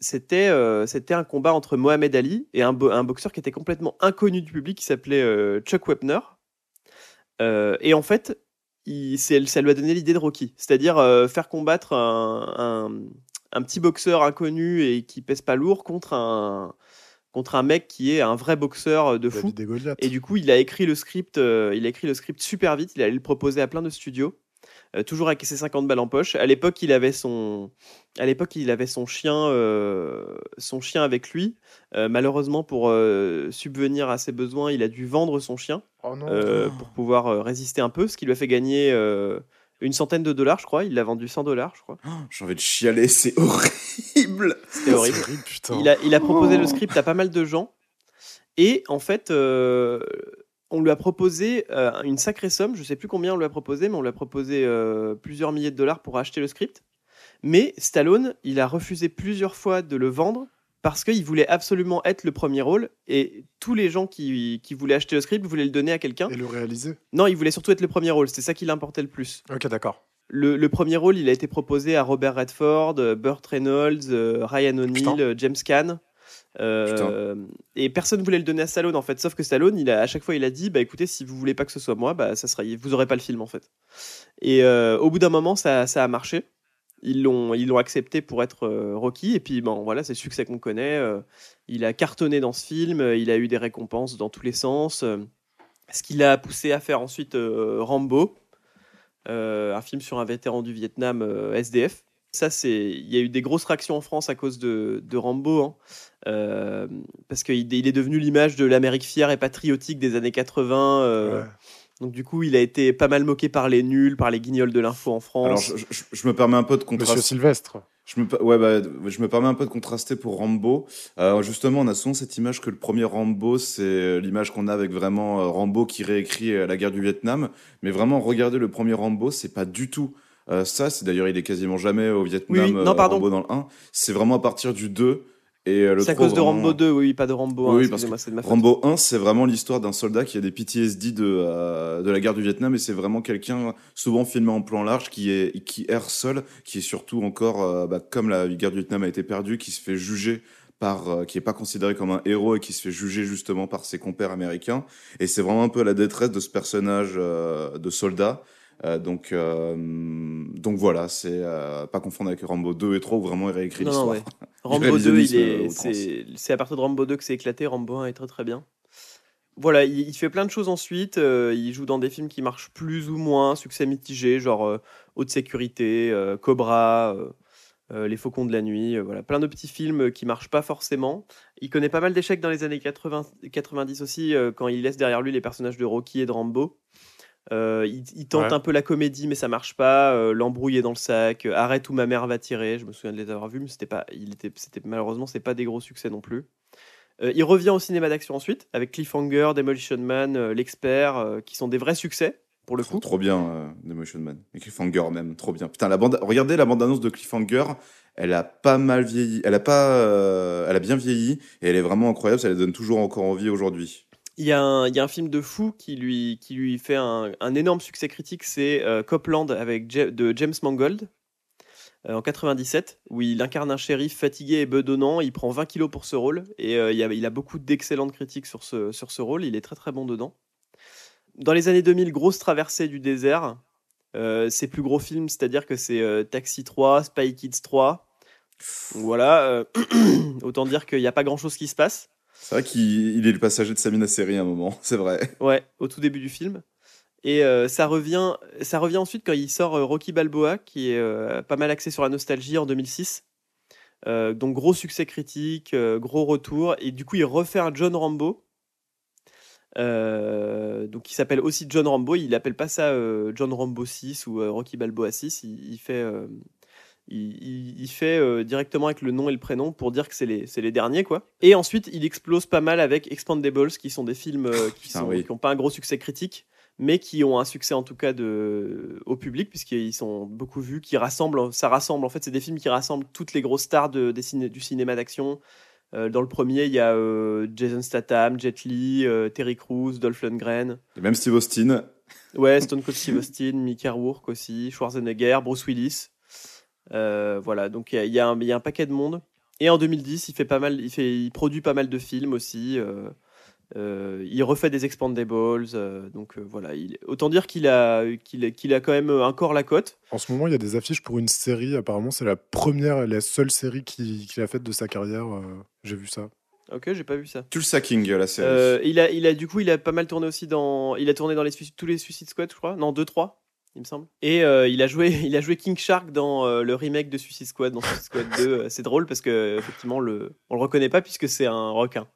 c'était c'était un combat entre Mohamed Ali et un, bo- un boxeur qui était complètement inconnu du public qui s'appelait Chuck Wepner. Et en fait, ça lui a donné l'idée de Rocky, c'est-à-dire faire combattre un- un petit boxeur inconnu et qui pèse pas lourd contre un, contre un mec qui est un vrai boxeur de fou. Et du coup, il a écrit le script, euh, il a écrit le script super vite. Il allait le proposer à plein de studios, euh, toujours avec ses 50 balles en poche. À l'époque, il avait son, à l'époque, il avait son chien, euh, son chien avec lui. Euh, malheureusement, pour euh, subvenir à ses besoins, il a dû vendre son chien Oh non. euh, pour pouvoir euh, résister un peu, ce qui lui a fait gagner euh, une centaine de dollars, je crois. Il l'a vendu 100 dollars, je crois. J'ai envie de chialer, c'est horrible. C'était horrible. C'est horrible, putain. Il a, il a proposé le script à pas mal de gens. Et en fait, euh, on lui a proposé euh, une sacrée somme. Je sais plus combien on lui a proposé, mais on lui a proposé euh, plusieurs milliers de dollars pour acheter le script. Mais Stallone, il a refusé plusieurs fois de le vendre parce qu'il voulait absolument être le premier rôle. Et tous les gens qui, qui voulaient acheter le script voulaient le donner à quelqu'un. Et le réaliser. Non, il voulait surtout être le premier rôle. C'était ça qui l'importait le plus. Ok, d'accord. Le, le premier rôle, il a été proposé à Robert Redford, euh, Burt Reynolds, euh, Ryan. O'Neill, euh, James Caan. Euh, et personne voulait le donner à Stallone en fait, sauf que Stallone, il a, à chaque fois, il a dit, bah écoutez, si vous voulez pas que ce soit moi, bah ça sera, vous aurez pas le film en fait. Et euh, au bout d'un moment, ça, ça a marché. Ils l'ont, ils l'ont accepté pour être euh, Rocky. Et puis, bon, voilà, c'est le succès qu'on connaît. euh, il a cartonné dans ce film. euh, Il a eu des récompenses dans tous les sens. ce qui l'a poussé à faire ensuite Rambo, un film sur un vétéran du Vietnam SDF. Ça, c'est, il y a eu des grosses réactions en France à cause de, Rambo, hein. Parce qu'il il est devenu l'image de l'Amérique fière et patriotique des années 80. euh, Ouais. Donc du coup, il a été pas mal moqué par les nuls, par les guignols de l'info en Alors, France. je, je- je me permets un peu de Monsieur contraster. Sylvestre. Je me, ouais, bah, je me permets un peu de contraster pour Rambo. Euh, justement, on a souvent cette image que le premier Rambo, c'est l'image qu'on a avec vraiment euh, Rambo qui réécrit euh, la guerre du Vietnam. Mais vraiment, regardez le premier Rambo, c'est pas du tout euh, ça. C'est d'ailleurs, il est quasiment jamais au Vietnam. Oui, oui. Non, euh, pardon. Rambo dans le 1. C'est vraiment à partir du 2. Et euh, C'est à 3, cause de Rambo 2, oui, pas de Rambo 1. Oui, parce c'est de ma. Rambo 1, c'est vraiment l'histoire d'un soldat qui a des PTSD de, euh, de la guerre du Vietnam et c'est vraiment quelqu'un souvent filmé en plan large qui, est, qui erre seul, qui est surtout encore, euh, bah, comme la guerre du Vietnam a été perdue, qui se fait juger par, euh, qui est pas considéré comme un héros et qui se fait juger justement par ses compères américains. Et c'est vraiment un peu la détresse de ce personnage euh, de soldat. Euh, donc, euh, donc voilà, c'est euh, pas confondre avec Rambo 2 et 3 où vraiment il réécrit l'histoire. ouais. <laughs> Rambo 2, révisionnisme, il euh, est, c'est, c'est à partir de Rambo 2 que c'est éclaté. Rambo 1 est très très bien. Voilà, il, il fait plein de choses ensuite. euh, il joue dans des films qui marchent plus ou moins, succès mitigé, genre euh, Haute Sécurité, euh, Cobra, Les Faucons de la Nuit. voilà, plein de petits films qui marchent pas forcément. Il connaît pas mal d'échecs dans les années 80, 90 aussi, quand il laisse derrière lui les personnages de Rocky et de Rambo. Euh, il, il tente Ouais. un peu la comédie, mais ça marche pas. Euh, L'embrouille est dans le sac. euh, Arrête où ma mère va tirer. Je me souviens de les avoir vus, mais c'était pas. Il était, c'était malheureusement, c'est pas des gros succès non plus. Euh, il revient au cinéma d'action ensuite avec Cliffhanger, Demolition Man, euh, L'expert, euh, qui sont des vrais succès pour le Trop, coup. trop bien, euh, Demolition Man. Et Cliffhanger même, trop bien. Putain, la bande, regardez la bande-annonce de Cliffhanger. Elle a pas mal vieilli. Elle a pas, euh, elle a bien vieilli et elle est vraiment incroyable. Ça les donne toujours encore envie aujourd'hui. Il y, a un, film de fou qui lui, fait un, énorme succès critique, c'est euh, Copland avec de James Mangold euh, en 97, où il incarne un shérif fatigué et bedonnant. Il prend 20 kilos pour ce rôle et euh, il, a, beaucoup d'excellentes critiques sur ce, rôle. Il est très très bon dedans. Dans les années 2000, grosse traversée du désert. Ses plus gros films, c'est-à-dire que c'est Taxi 3, Spy Kids 3. Voilà, <clears throat> autant dire qu'il n'y a pas grand-chose qui se passe. C'est vrai qu'il il est le passager de Samina série à un moment. C'est vrai. Ouais, au tout début du film. Et euh, ça, revient, ça revient ensuite quand il sort euh, Rocky Balboa, qui est euh, pas mal axé sur la nostalgie en 2006. Euh, donc gros succès critique, gros retour. Et du coup, il refait un John Rambo. Donc il s'appelle aussi John Rambo. Il appelle pas ça John Rambo 6 ou Rocky Balboa 6. Il, fait, il, il- il fait euh, directement avec le nom et le prénom pour dire que c'est les, les derniers. quoi. Et ensuite, il explose pas mal avec Expandables, qui sont des films euh, qui n'ont oui. pas un gros succès critique, mais qui ont un succès en tout cas de, au public, puisqu'ils sont beaucoup vus, qui rassemblent, ça rassemble, en fait, c'est des films qui rassemblent toutes les grosses stars de, des ciné- du cinéma d'action. Euh, dans le premier, il y a Jason Statham, Jet Li, Terry Crews, Dolph Lundgren. Et même Steve Austin. Ouais, Stone Cold Steve Austin, Mickey Rourke aussi, Schwarzenegger, Bruce Willis. Euh, voilà, donc il y y a un- il y a un paquet de monde. Et en 2010, il fait pas mal, il fait, il produit pas mal de films aussi. euh, euh, il refait des Expandables. euh, donc euh, voilà, il, autant dire qu'il a, qu'il, qu'il a quand même encore la cote. En ce moment, il y a des affiches pour une série. Apparemment, c'est la première et la seule série qu'il qu'il a faite de sa carrière. euh, J'ai vu ça. Ok, j'ai pas vu ça. Tulsa-King, la série. Euh, il a, il a du coup, il a pas mal tourné aussi dans, il a tourné dans les Suicide- tous les Suicide Squad, je crois. Non, 2 3 il me semble. Et euh, il a joué, <laughs> il a joué King Shark dans euh, le remake de Suicide Squad, dans Suicide Squad 2. Euh, C'est drôle parce que effectivement, le, on le reconnaît pas puisque c'est un requin.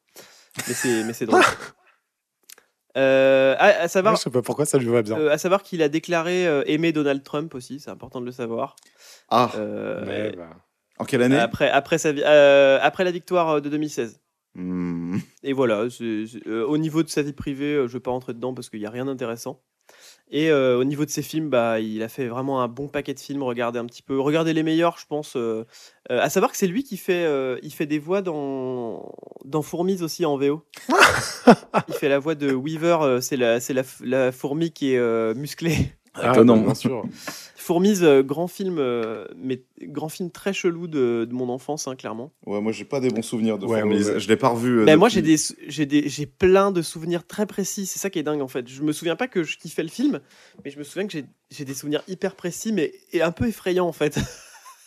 Mais c'est, mais c'est drôle. <laughs> Euh, à, à Ouais, savoir, je sais pas pourquoi ça lui va bien. euh, à savoir qu'il a déclaré euh, aimer Donald Trump aussi, c'est important de le savoir. Ah, Euh, Mais, bah, en quelle année? Après, après, sa, euh, après la victoire de 2016. Hmm. Et voilà, euh, au niveau de sa vie privée, euh, je vais pas rentrer dedans parce qu'il n'y a rien d'intéressant. Et euh, au niveau de ses films, bah, il a fait vraiment un bon paquet de films. Regardez un petit peu, regardez les meilleurs, je pense. euh, euh, à savoir que c'est lui qui fait, euh, il fait des voix dans, dans Fourmis aussi en VO. <laughs> il fait la voix de Weaver, euh, c'est la, c'est la, la fourmi qui est euh, musclée. Ah, Étonnant. bah, bien sûr. <laughs> Fourmise, euh, grand film, euh, mais grand film très chelou de, de mon enfance, hein, clairement. Ouais, moi j'ai pas des bons souvenirs de Ouais, Fourmise. ouais, ouais. Je l'ai pas revu. euh, moi, depuis. j'ai des, j'ai des, j'ai plein de souvenirs très précis. C'est ça qui est dingue en fait. Je me souviens pas que je kiffais le film, mais je me souviens que j'ai, j'ai des souvenirs hyper précis, mais et un peu effrayants en fait. <laughs>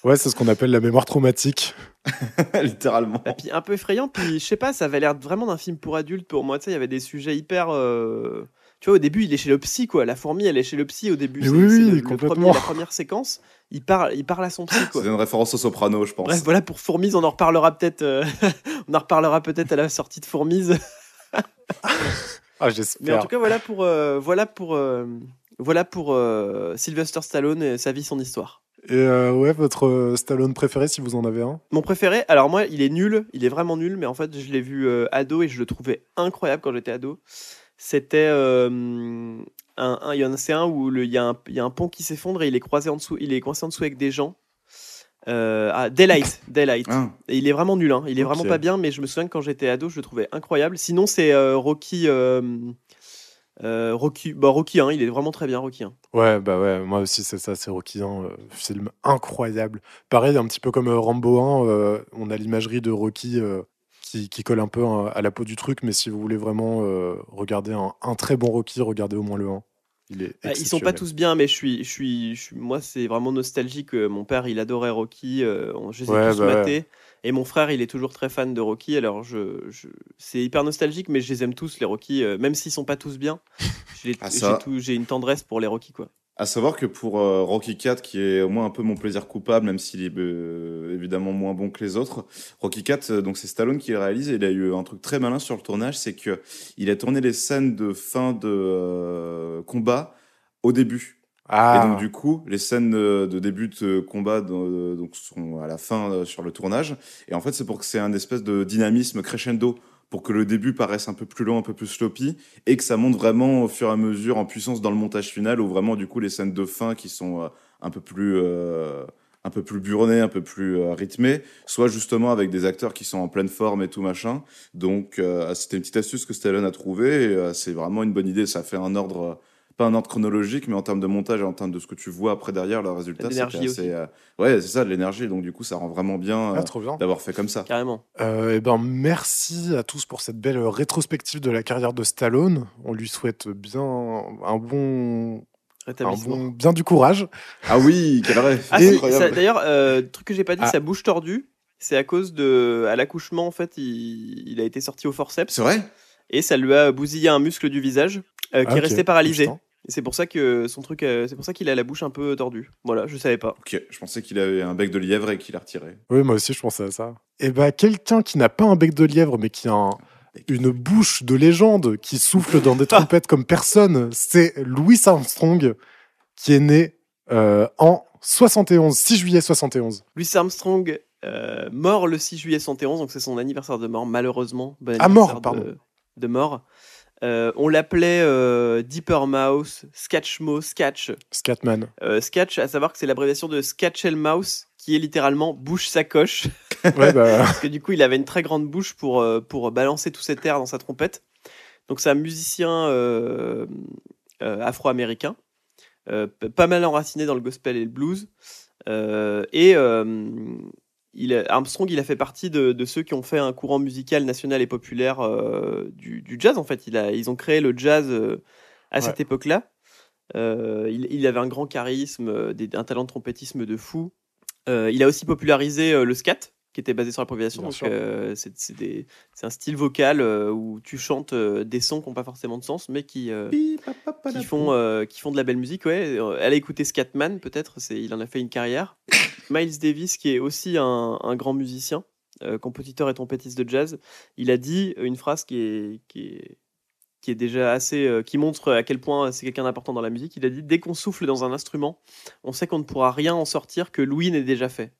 Ouais, c'est ce qu'on appelle la mémoire traumatique. <laughs> littéralement. Et puis un peu effrayant. Puis je sais pas, ça avait l'air vraiment d'un film pour adultes pour moi. Tu sais, il y avait des sujets hyper. euh, Tu vois, au début, il est chez le psy, quoi. La fourmi, elle est chez le psy au début. Oui, c'est oui, le- le complètement. premier- la première séquence, il parle, il parle à son psy, quoi. C'est une référence au Soprano, je pense. Bref, voilà pour Fourmise, on en reparlera peut-être. euh, <laughs> on en reparlera peut-être à la sortie de Fourmise. <laughs> Ah, Mais en j'espère. tout cas, voilà pour, euh, voilà pour, euh, voilà pour euh, Sylvester Stallone et sa vie, son histoire. Et euh, ouais, votre euh, Stallone préféré, si vous en avez un? Mon préféré, alors moi, il est nul, il est vraiment nul, mais en fait, je l'ai vu euh, ado et je le trouvais incroyable quand j'étais ado. C'était euh, un, un- il y en a c'est un où il y, a un- il y a un pont qui s'effondre et il est croisé en dessous, il est coincé en dessous avec des gens. Euh, ah, Daylight, Daylight. Ah, Et il est vraiment nul, hein. il est vraiment pas bien, mais je me souviens que quand j'étais ado, je le trouvais incroyable. Sinon, c'est euh, Rocky. euh, Rocky, bah, Rocky, hein, il est vraiment très bien, Rocky. hein. Ouais, bah ouais, moi aussi c'est ça, c'est Rocky 1, euh, film incroyable. Pareil, un petit peu comme euh, Rambo 1, euh, on a l'imagerie de Rocky qui, qui colle un peu à, à la peau du truc, mais si vous voulez vraiment euh, regarder un, un très bon Rocky, regardez au moins le 1. Il est Bah, ils sont pas tous bien, mais je suis, je suis, je suis- moi, c'est vraiment nostalgique. Mon père, il adorait Rocky. euh, on- je les ai Ouais, tous bah ouais. matés. Et mon frère, il est toujours très fan de Rocky. Alors, je, je- c'est hyper nostalgique, mais je les aime tous, les Rocky, euh, même s'ils sont pas tous bien. <laughs> Ah, tout- j'ai une tendresse pour les Rocky, quoi. À savoir que pour euh, Rocky 4, qui est au moins un peu mon plaisir coupable, même s'il est euh, évidemment moins bon que les autres, Rocky 4, euh, donc c'est Stallone qui le réalise et il a eu un truc très malin sur le tournage, c'est que il a tourné les scènes de fin de combat au début. Ah, Et donc du coup, les scènes de, début de combat donc sont à la fin sur le tournage. Et en fait, c'est pour que c'est un espèce de dynamisme crescendo, pour que le début paraisse un peu plus long, un peu plus sloppy, et que ça monte vraiment au fur et à mesure en puissance dans le montage final, où vraiment du coup les scènes de fin qui sont euh, un peu plus euh, un peu plus un peu plus euh, rythmées, soit justement avec des acteurs qui sont en pleine forme et tout machin. Donc euh, c'était une petite astuce que Stallone a trouvée, euh, c'est vraiment une bonne idée. Ça fait un ordre pas un ordre chronologique, mais en termes de montage et en termes de ce que tu vois après derrière, le résultat, c'est assez. euh, ouais, c'est ça, de l'énergie. Donc du coup, ça rend vraiment bien ah, euh, bien. d'avoir fait comme ça. Carrément. Euh, eh ben, merci à tous pour cette belle rétrospective de la carrière de Stallone. On lui souhaite bien un bon, un bon bien du courage. Ah oui, quel rêve Ah, d'ailleurs, euh, truc que j'ai pas dit, Ah. sa bouche tordue, c'est à cause de. À l'accouchement, en fait, il, il a été sorti au forceps C'est vrai? Et ça lui a bousillé un muscle du visage euh, qui Ah, est ok. resté paralysé. C'est pour ça que son truc, euh, c'est pour ça qu'il a la bouche un peu tordue. Voilà, je savais pas. Ok, je pensais qu'il avait un bec de lièvre et qu'il a retiré. Oui, moi aussi, je pensais à ça. Et bah, quelqu'un qui n'a pas un bec de lièvre, mais qui a un- une bouche de légende, qui souffle dans des <laughs> trompettes comme personne, c'est Louis Armstrong, qui est né euh, en 71, 6 juillet 71. Louis Armstrong, euh, mort le 6 juillet 71, donc c'est son anniversaire de mort, malheureusement. Bon Ah, mort, de- pardon. De, mort. Euh, on l'appelait euh, Deeper Mouse, Sketchmo, Sketch. Scatman. Euh, Sketch, à savoir que c'est l'abréviation de Sketchel Mouse, qui est littéralement bouche sacoche. <laughs> <laughs> Ouais, bah, parce que du coup, il avait une très grande bouche pour, euh, pour balancer tout cet air dans sa trompette. Donc, c'est un musicien euh, afro-américain, pas mal enraciné dans le gospel et le blues. Et il, a- Armstrong, il a fait partie de, de ceux qui ont fait un courant musical national et populaire euh, du, du jazz. En fait, il a, ils ont créé le jazz euh, à cette époque-là. Euh, il, il avait un grand charisme, des- un talent de trompettisme de fou. Il a aussi popularisé le scat, qui était basé sur l'improvisation. C'est un style vocal où tu chantes des sons qui n'ont pas forcément de sens, mais qui, qui, font, qui font de la belle musique. Ouais. Allez écouter Scatman, peut-être, il en a fait une carrière. Miles Davis, qui est aussi un, un grand musicien, euh, compositeur et trompettiste de jazz, il a dit une phrase qui est, qui est, qui est déjà assez. euh, qui montre à quel point c'est quelqu'un d'important dans la musique. Il a dit Dès qu'on souffle dans un instrument, on sait qu'on ne pourra rien en sortir que Louis n'ait déjà fait.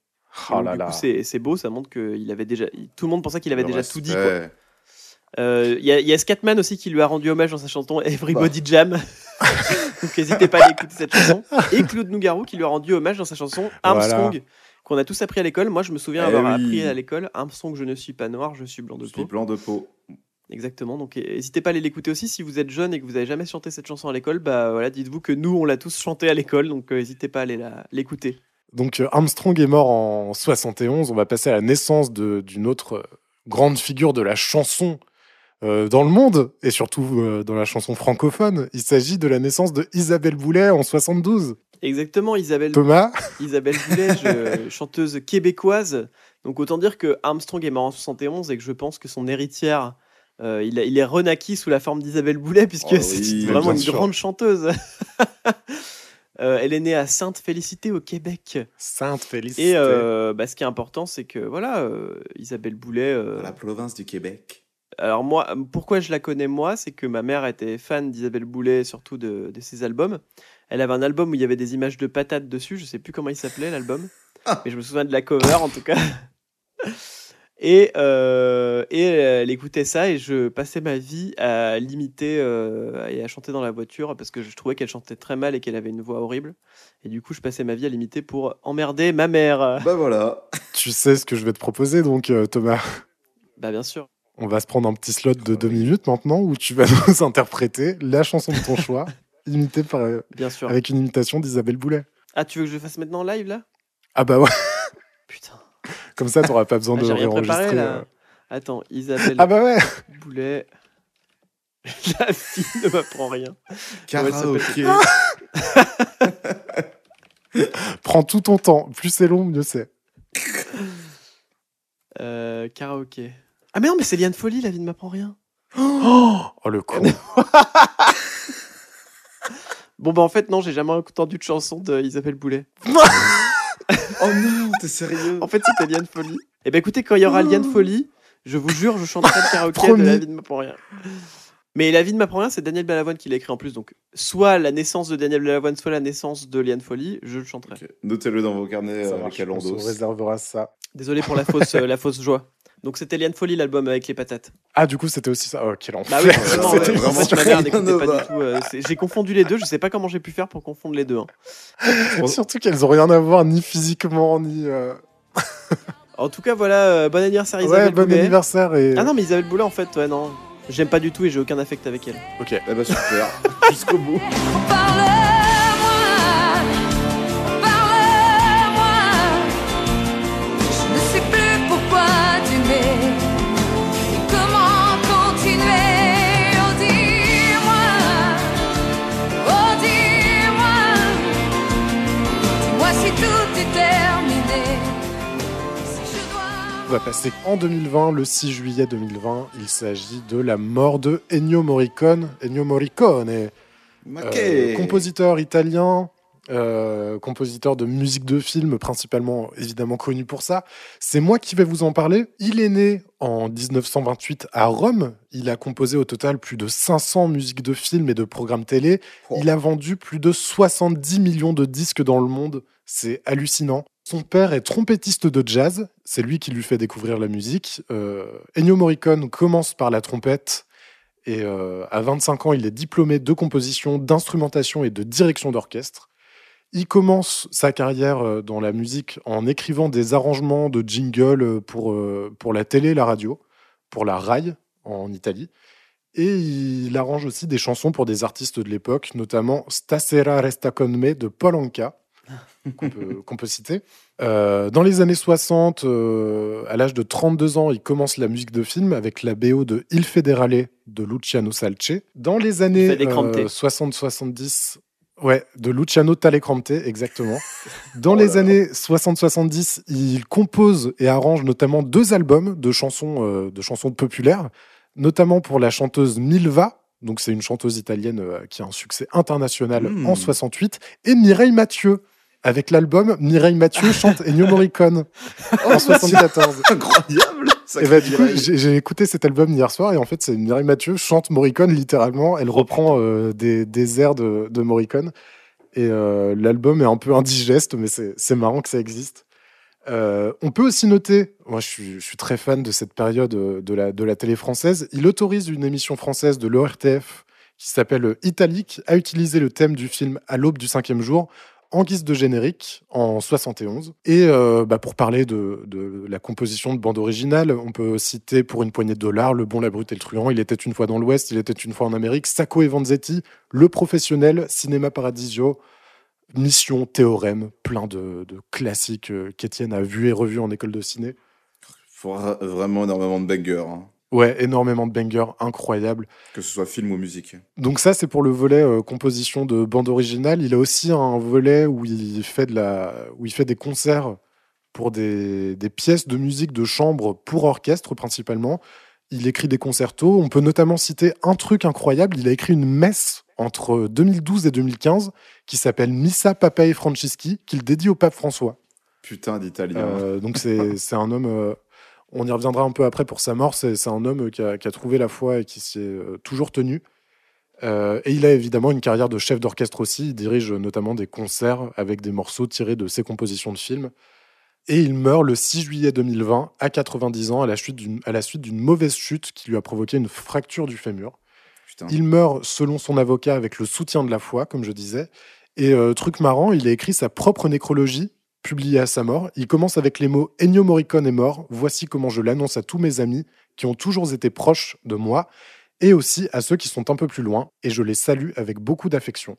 oh Donc, là du là. coup, c'est beau, ça montre que il avait déjà. Tout le monde pensait qu'il avait Le déjà tout dit. quoi. Respect. Euh, Il y, a- il y a Scatman aussi qui lui a rendu hommage dans sa chanson Everybody Jam. <laughs> Donc n'hésitez pas à écouter cette chanson. Et Claude Nougarou qui lui a rendu hommage dans sa chanson Armstrong, qu'on a tous appris à l'école. Moi, je me souviens Eh avoir oui. appris à l'école Armstrong, je ne suis pas noir, je suis blanc de Je suis peau. blanc de peau. Exactement. Donc n'hésitez pas à aller l'écouter aussi si vous êtes jeune et que vous avez jamais chanté cette chanson à l'école. Bah voilà, dites-vous que nous on l'a tous chanté à l'école, donc euh, n'hésitez pas à aller l'écouter. Donc euh, Armstrong est mort en 71. On va passer à la naissance d'une autre grande figure de la chanson euh, dans le monde et surtout euh, dans la chanson francophone. Il s'agit de la naissance de Isabelle Boulet en 72. Exactement, Isabelle. Thomas, <laughs> Isabelle Boulay, je- chanteuse québécoise. Donc autant dire que Armstrong est mort en 71 et que je pense que son héritière, euh, il, a- il est renaquis sous la forme d'Isabelle Boulet puisque Oh oui, c'est vraiment une sûr. grande chanteuse. <laughs> Euh, elle est née à Sainte-Félicité au Québec. Sainte Félicité. Et euh, bah, ce qui est important, c'est que voilà, euh, Isabelle Boulet. euh, la province du Québec. Alors moi, pourquoi je la connais moi, c'est que ma mère était fan d'Isabelle Boulet, surtout de, de ses albums. Elle avait un album où il y avait des images de patates dessus, je sais plus comment il s'appelait l'album, Ah. mais je me souviens de la cover en tout cas. <laughs> Et, euh, et elle écoutait ça et je passais ma vie à l'imiter euh, et à chanter dans la voiture parce que je trouvais qu'elle chantait très mal et qu'elle avait une voix horrible. Et du coup, je passais ma vie à l'imiter pour emmerder ma mère. Bah voilà. Tu sais ce que je vais te proposer donc euh, Thomas. Bah bien sûr. On va se prendre un petit slot de deux minutes maintenant où tu vas <laughs> nous interpréter la chanson de ton <laughs> choix, imitée par, euh, Bien sûr. avec une imitation d'Isabelle Boulet. Ah, tu veux que je le fasse maintenant en live là? Ah bah ouais, Putain. <laughs> comme ça t'auras pas besoin Ah, de réenregistrer. euh. Attends, Isabelle Ah bah ouais Boulet. La fille ne m'apprend rien. Karaoké. Prends tout ton temps. Plus c'est long, mieux c'est. Euh, karaoké. Ah mais non, mais c'est Liane Folie, la vie ne m'apprend rien. Oh, le con. <laughs> Bon bah en fait non, j'ai jamais entendu de chanson de Isabelle Boulet. <laughs> Oh non, t'es sérieux En fait c'était Liane Folie. Et ben écoutez, quand il y aura Liane Folie, je vous jure, je chanterai le karaoké de. La vie ne m'apprend rien. Mais La vie ne m'apprend rien, c'est Daniel Balavoine qui l'a écrit en plus. Donc soit la naissance de Daniel Balavoine, soit la naissance de Liane Folie, je le chanterai. Notez-le dans vos carnets Ça euh, avec on se réservera ça. Désolé pour la fausse, euh, la fausse joie. Donc c'était Liane Folie l'album avec les patates. Ah, du coup, c'était aussi ça. Oh, quel enfer. Bah oui, <laughs> C'était ouais. vraiment ma mère n'écoutait pas du tout. euh, j'ai confondu les deux. Je sais pas comment j'ai pu faire pour confondre les deux. hein. <laughs> Surtout qu'elles ont rien à voir, ni physiquement, ni. euh, En tout cas, voilà. euh, bon anniversaire Ouais, Isabelle bon Boulet. anniversaire. Et... Ah non, mais Isabelle Boulet, en fait, ouais, non. J'aime pas du tout et j'ai aucun affect avec elle. Ok. Eh bah super, <laughs> jusqu'au bout. Va passer en 2020, le 6 juillet 2020. Il s'agit de la mort de Ennio Morricone. Ennio Morricone, Ok. euh, compositeur italien, euh, compositeur de musique de film, principalement évidemment connu pour ça. C'est moi qui vais vous en parler. Il est né en 1928 à Rome. Il a composé au total plus de 500 musiques de films et de programmes télé. Il a vendu plus de 70 millions de disques dans le monde. C'est hallucinant. Son père est trompettiste de jazz. C'est lui qui lui fait découvrir la musique. Euh, Ennio Morricone commence par la trompette. Et euh, à 25 ans, il est diplômé de composition, d'instrumentation et de direction d'orchestre. Il commence sa carrière euh, dans la musique en écrivant des arrangements de jingles pour, pour la télé et la radio, pour la RAI en Italie. Et il arrange aussi des chansons pour des artistes de l'époque, notamment Stasera Resta Con Me de Paul <laughs> qu'on peut, citer. Euh, dans les années 60, euh, à l'âge de 32 ans, il commence la musique de film avec la BO de Il Federale de Luciano Salce. Dans les années euh, 60-70, ouais, de Luciano Talecramte, exactement. <laughs> Dans Oh les années 60-70, il compose et arrange notamment deux albums de chansons, euh, de chansons populaires, notamment pour la chanteuse Milva. Donc c'est une chanteuse italienne euh, qui a un succès international Mm. en 68 et Mireille Mathieu avec l'album Mireille Mathieu <laughs> chante Ennio Morricone en 74. Incroyable Et bah, du coup, j'ai écouté cet album hier soir et en fait, c'est Mireille Mathieu chante Morricone littéralement. Elle reprend euh, des, des airs de, de Morricone et euh, l'album est un peu indigeste, mais c'est c'est marrant que ça existe. Euh, on peut aussi noter, moi je suis, très fan de cette période euh, de la, télé française, il autorise une émission française de l'ORTF qui s'appelle Italique à utiliser le thème du film À l'aube du cinquième jour en guise de générique en 71. Et euh, bah, pour parler de, de la composition de bande originale, on peut citer pour une poignée de dollars Le Bon, la Brute et le Truand, Il était une fois dans l'Ouest, Il était une fois en Amérique, Sacco et Vanzetti, Le Professionnel, Cinéma Paradisio, Mission, Théorème, plein de, de classiques euh, qu'Étienne a vu et revu en école de ciné. Faut ra- vraiment énormément de bangers, hein, Ouais, énormément de bangers incroyables. que ce soit film ou musique. Donc ça, c'est pour le volet euh, composition de bande originale. Il a aussi un volet où il fait, de la... où il fait des concerts pour des... des pièces de musique de chambre pour orchestre principalement. Il écrit des concertos. On peut notamment citer un truc incroyable. Il a écrit une messe entre 2012 et 2015 qui s'appelle Missa Papa et Francisci, qu'il dédie au pape François. Putain d'italien. Euh, donc <laughs> c'est un homme, euh, on y reviendra un peu après pour sa mort, c'est un homme qui a, qui a trouvé la foi et qui s'y est euh, toujours tenu. Et il a évidemment une carrière de chef d'orchestre aussi, il dirige notamment des concerts avec des morceaux tirés de ses compositions de films. Et il meurt le 6 juillet 2020 à 90 ans la à la suite d'une mauvaise chute qui lui a provoqué une fracture du fémur. Il meurt selon son avocat avec le soutien de la foi, comme je disais. Et euh, truc marrant, il a écrit sa propre nécrologie, publiée à sa mort. Il commence avec les mots Ennio Morricone est mort. Voici comment je l'annonce à tous mes amis qui ont toujours été proches de moi, et aussi à ceux qui sont un peu plus loin. Et je les salue avec beaucoup d'affection.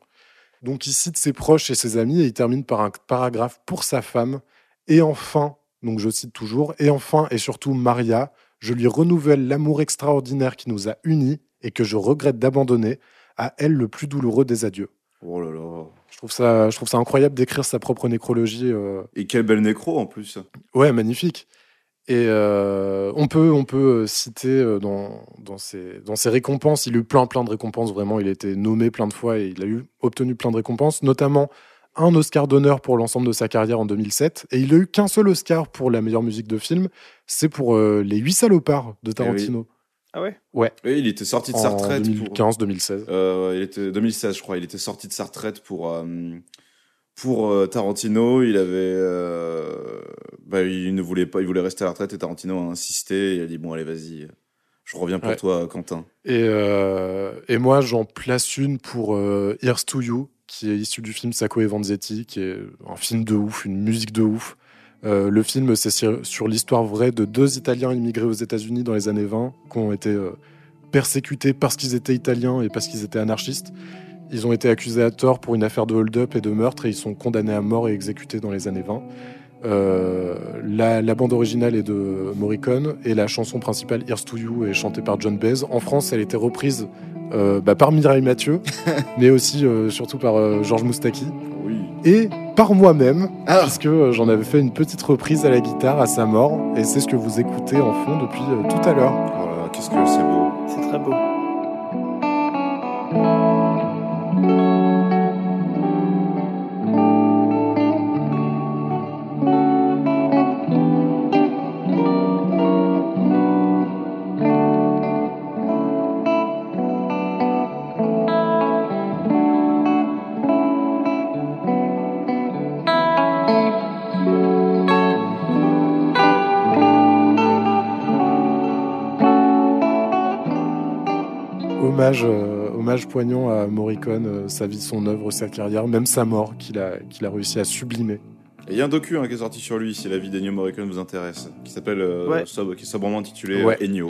Donc il cite ses proches et ses amis et il termine par un paragraphe pour sa femme. Et enfin, donc je cite toujours, et enfin et surtout Maria, je lui renouvelle l'amour extraordinaire qui nous a unis et que je regrette d'abandonner, à elle le plus douloureux des adieux. Oh là là. Je trouve ça, je trouve ça incroyable d'écrire sa propre nécrologie. euh, Et quelle belle nécro en plus. Ouais, magnifique. Et euh, on peut, on peut euh, citer dans, dans, ses, dans ses récompenses, il a eu plein, plein de récompenses, vraiment. Il a été nommé plein de fois et il a eu, obtenu plein de récompenses, notamment un Oscar d'honneur pour l'ensemble de sa carrière en 2007. Et il a eu qu'un seul Oscar pour la meilleure musique de film, c'est pour euh, Les Huit Salopards de Tarantino. Ah ouais? Oui, il était sorti de sa En retraite. pour- 2015-2016. Euh, il était 2016, je crois. Il était sorti de sa retraite pour euh, pour euh, Tarantino. Il avait, euh, bah, il ne voulait pas, il voulait rester à la retraite et Tarantino a insisté. Il a dit bon allez vas-y, je reviens pour Ouais. toi, Quentin. Et, euh, et moi, j'en place une pour euh, Here's to You, qui est issu du film Sacco et Vanzetti, qui est un film de ouf, une musique de ouf. Euh, le film, c'est sur, l'histoire vraie de deux Italiens immigrés aux États-Unis dans les années 20, qui ont été euh, persécutés parce qu'ils étaient italiens et parce qu'ils étaient anarchistes. Ils ont été accusés à tort pour une affaire de hold-up et de meurtre et ils sont condamnés à mort et exécutés dans les années 20. Euh, la, la bande originale est de Morricone et la chanson principale Here's to You est chantée par John Baez. En France, elle a été reprise euh, bah, par Mireille Mathieu, <laughs> mais aussi euh, surtout par Georges Moustaki. Et par moi-même, Ah. puisque euh, j'en avais fait une petite reprise à la guitare à sa mort et c'est ce que vous écoutez en fond depuis euh, tout à l'heure. Voilà, qu'est-ce que c'est beau. C'est très beau. Hommage, euh, hommage poignant à Morricone, euh, sa vie, son œuvre, sa carrière, même sa mort qu'il a, qu'il a réussi à sublimer. Et Il y a un docu hein, qui est sorti sur lui, si la vie d'Ennio Morricone vous intéresse, qui s'appelle, euh, Ouais. sobre- qui est sobrement intitulé Ouais. Ennio.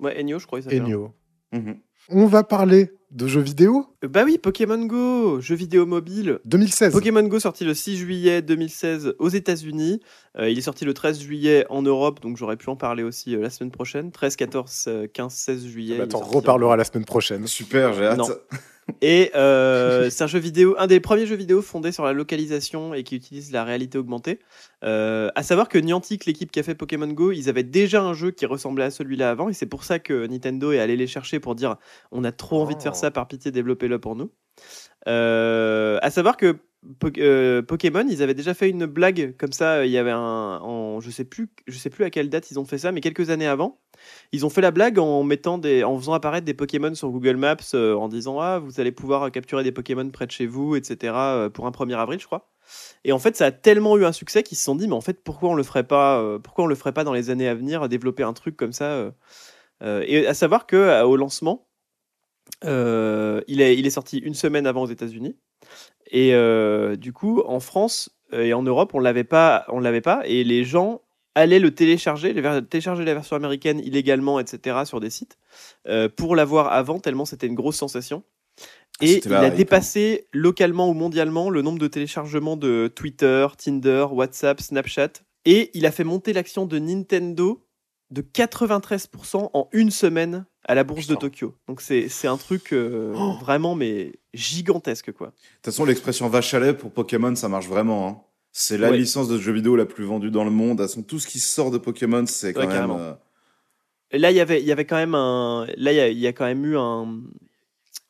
Ouais, Ennio, je crois. il s'appelle. Ennio. Mhm. On va parler de jeux vidéo Euh, Bah oui, Pokémon Go, jeu vidéo mobile. 2016. Pokémon Go sorti le 6 juillet 2016 aux États-Unis. Euh, il est sorti le 13 juillet en Europe, donc j'aurais pu en parler aussi euh, la semaine prochaine. 13, 14, euh, 15, 16 juillet. Bah, il est T'en sorti. reparlera la semaine prochaine. Super, j'ai hâte. Non. <laughs> Et euh, c'est un jeu vidéo, un des premiers jeux vidéo fondés sur la localisation et qui utilise la réalité augmentée. Euh, à savoir que Niantic, l'équipe qui a fait Pokémon Go, ils avaient déjà un jeu qui ressemblait à celui-là avant, et c'est pour ça que Nintendo est allé les chercher pour dire on a trop envie de faire ça, par pitié développez-le pour nous. Euh, à savoir que Euh, Pokémon, ils avaient déjà fait une blague comme ça. Il y avait un, je sais plus, je sais plus à quelle date ils ont fait ça, mais quelques années avant, ils ont fait la blague en mettant des, en faisant apparaître des Pokémon sur Google Maps, euh, en disant ah vous allez pouvoir capturer des Pokémon près de chez vous, etc. euh, pour un 1er avril, je crois. Et en fait, ça a tellement eu un succès qu'ils se sont dit mais en fait pourquoi on le ferait pas, euh, pourquoi on le ferait pas dans les années à venir, développer un truc comme ça. euh, euh, et à savoir que euh, au lancement, Euh, il, est, il est sorti une semaine avant aux États-Unis. Et euh, du coup, en France euh, et en Europe, on l'avait pas, on l'avait pas, et les gens allaient le télécharger, les télécharger la version américaine illégalement, etc., sur des sites, euh, pour l'avoir avant, tellement c'était une grosse sensation. Et C'était il a dépassé localement ou mondialement le nombre de téléchargements de Twitter, Tinder, WhatsApp, Snapchat. Et il a fait monter l'action de Nintendo de 93% en une semaine à la bourse de. Tokyo. Donc c'est un truc euh, Oh. vraiment mais gigantesque quoi. De toute façon, l'expression vache à lait pour Pokémon, ça marche vraiment. hein. C'est la Ouais. licence de jeux vidéo la plus vendue dans le monde. De toute façon, tout ce qui sort de Pokémon, c'est quand Ouais, même. euh, Et là il y avait il y avait quand même un là il y a, y a quand même eu un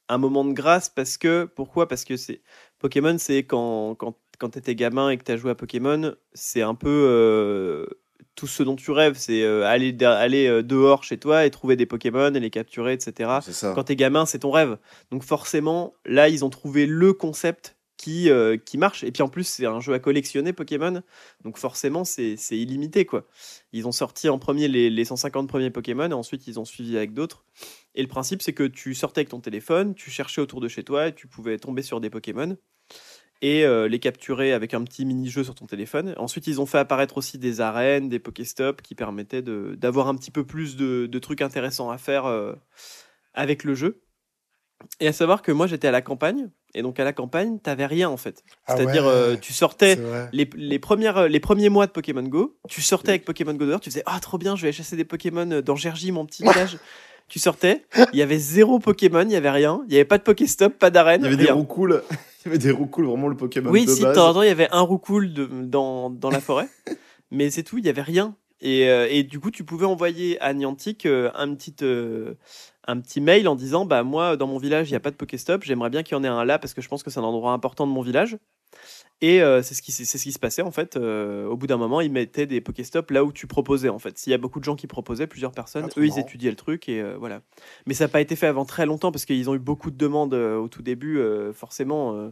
un moment de grâce parce que pourquoi? Parce que c'est Pokémon c'est quand quand quand t'étais gamin et que t'as joué à Pokémon c'est un peu euh, tout ce dont tu rêves c'est euh, aller de- aller euh, dehors chez toi et trouver des Pokémon et les capturer etc. quand t'es gamin, c'est ton rêve. Donc forcément, là, ils ont trouvé le concept qui, euh, qui marche. Et puis en plus, c'est un jeu à collectionner, Pokémon. Donc forcément, c'est c'est illimité, quoi. Ils ont sorti en premier les, les 150 premiers Pokémon, et ensuite ils ont suivi avec d'autres. Et le principe, c'est que tu sortais avec ton téléphone, tu cherchais autour de chez toi, et tu pouvais tomber sur des Pokémon et euh, les capturer avec un petit mini-jeu sur ton téléphone. Ensuite, ils ont fait apparaître aussi des arènes, des Pokéstops qui permettaient d'avoir un petit peu plus de, de trucs intéressants à faire euh, avec le jeu. Et à savoir que moi, j'étais à la campagne, et donc à la campagne, t'avais rien en fait. Ah C'est-à-dire, ouais, euh, tu sortais les, les, premières, les premiers mois de Pokémon Go, tu sortais avec Pokémon Go dehors, tu faisais Ah, trop bien, je vais chasser des Pokémon dans Gergy, mon petit village. Tu sortais, il y avait zéro Pokémon, il y avait rien, il y avait pas de Pokéstop, pas d'arène. Il y avait des rien. cool. <laughs> Il y avait des vraiment le Pokémon Oui, de si, de temps en temps, il y avait un roucoule de, dans, dans la forêt, <laughs> mais c'est tout, il y avait rien. Et, euh, et du coup, tu pouvais envoyer à Niantic euh, un, petit, euh, un petit mail en disant Bah, moi, dans mon village, il n'y a pas de Pokéstop, j'aimerais bien qu'il y en ait un là parce que je pense que c'est un endroit important de mon village. Et euh, c'est ce, qui- c'est ce qui se passait en fait. euh, au bout d'un moment, ils mettaient des Pokéstops là où tu proposais en fait. S'il y a beaucoup de gens qui proposaient, plusieurs personnes, Ah, eux ils étudiaient le truc et euh, voilà. Mais ça n'a pas été fait avant très longtemps parce qu'ils ont eu beaucoup de demandes au tout début. forcément,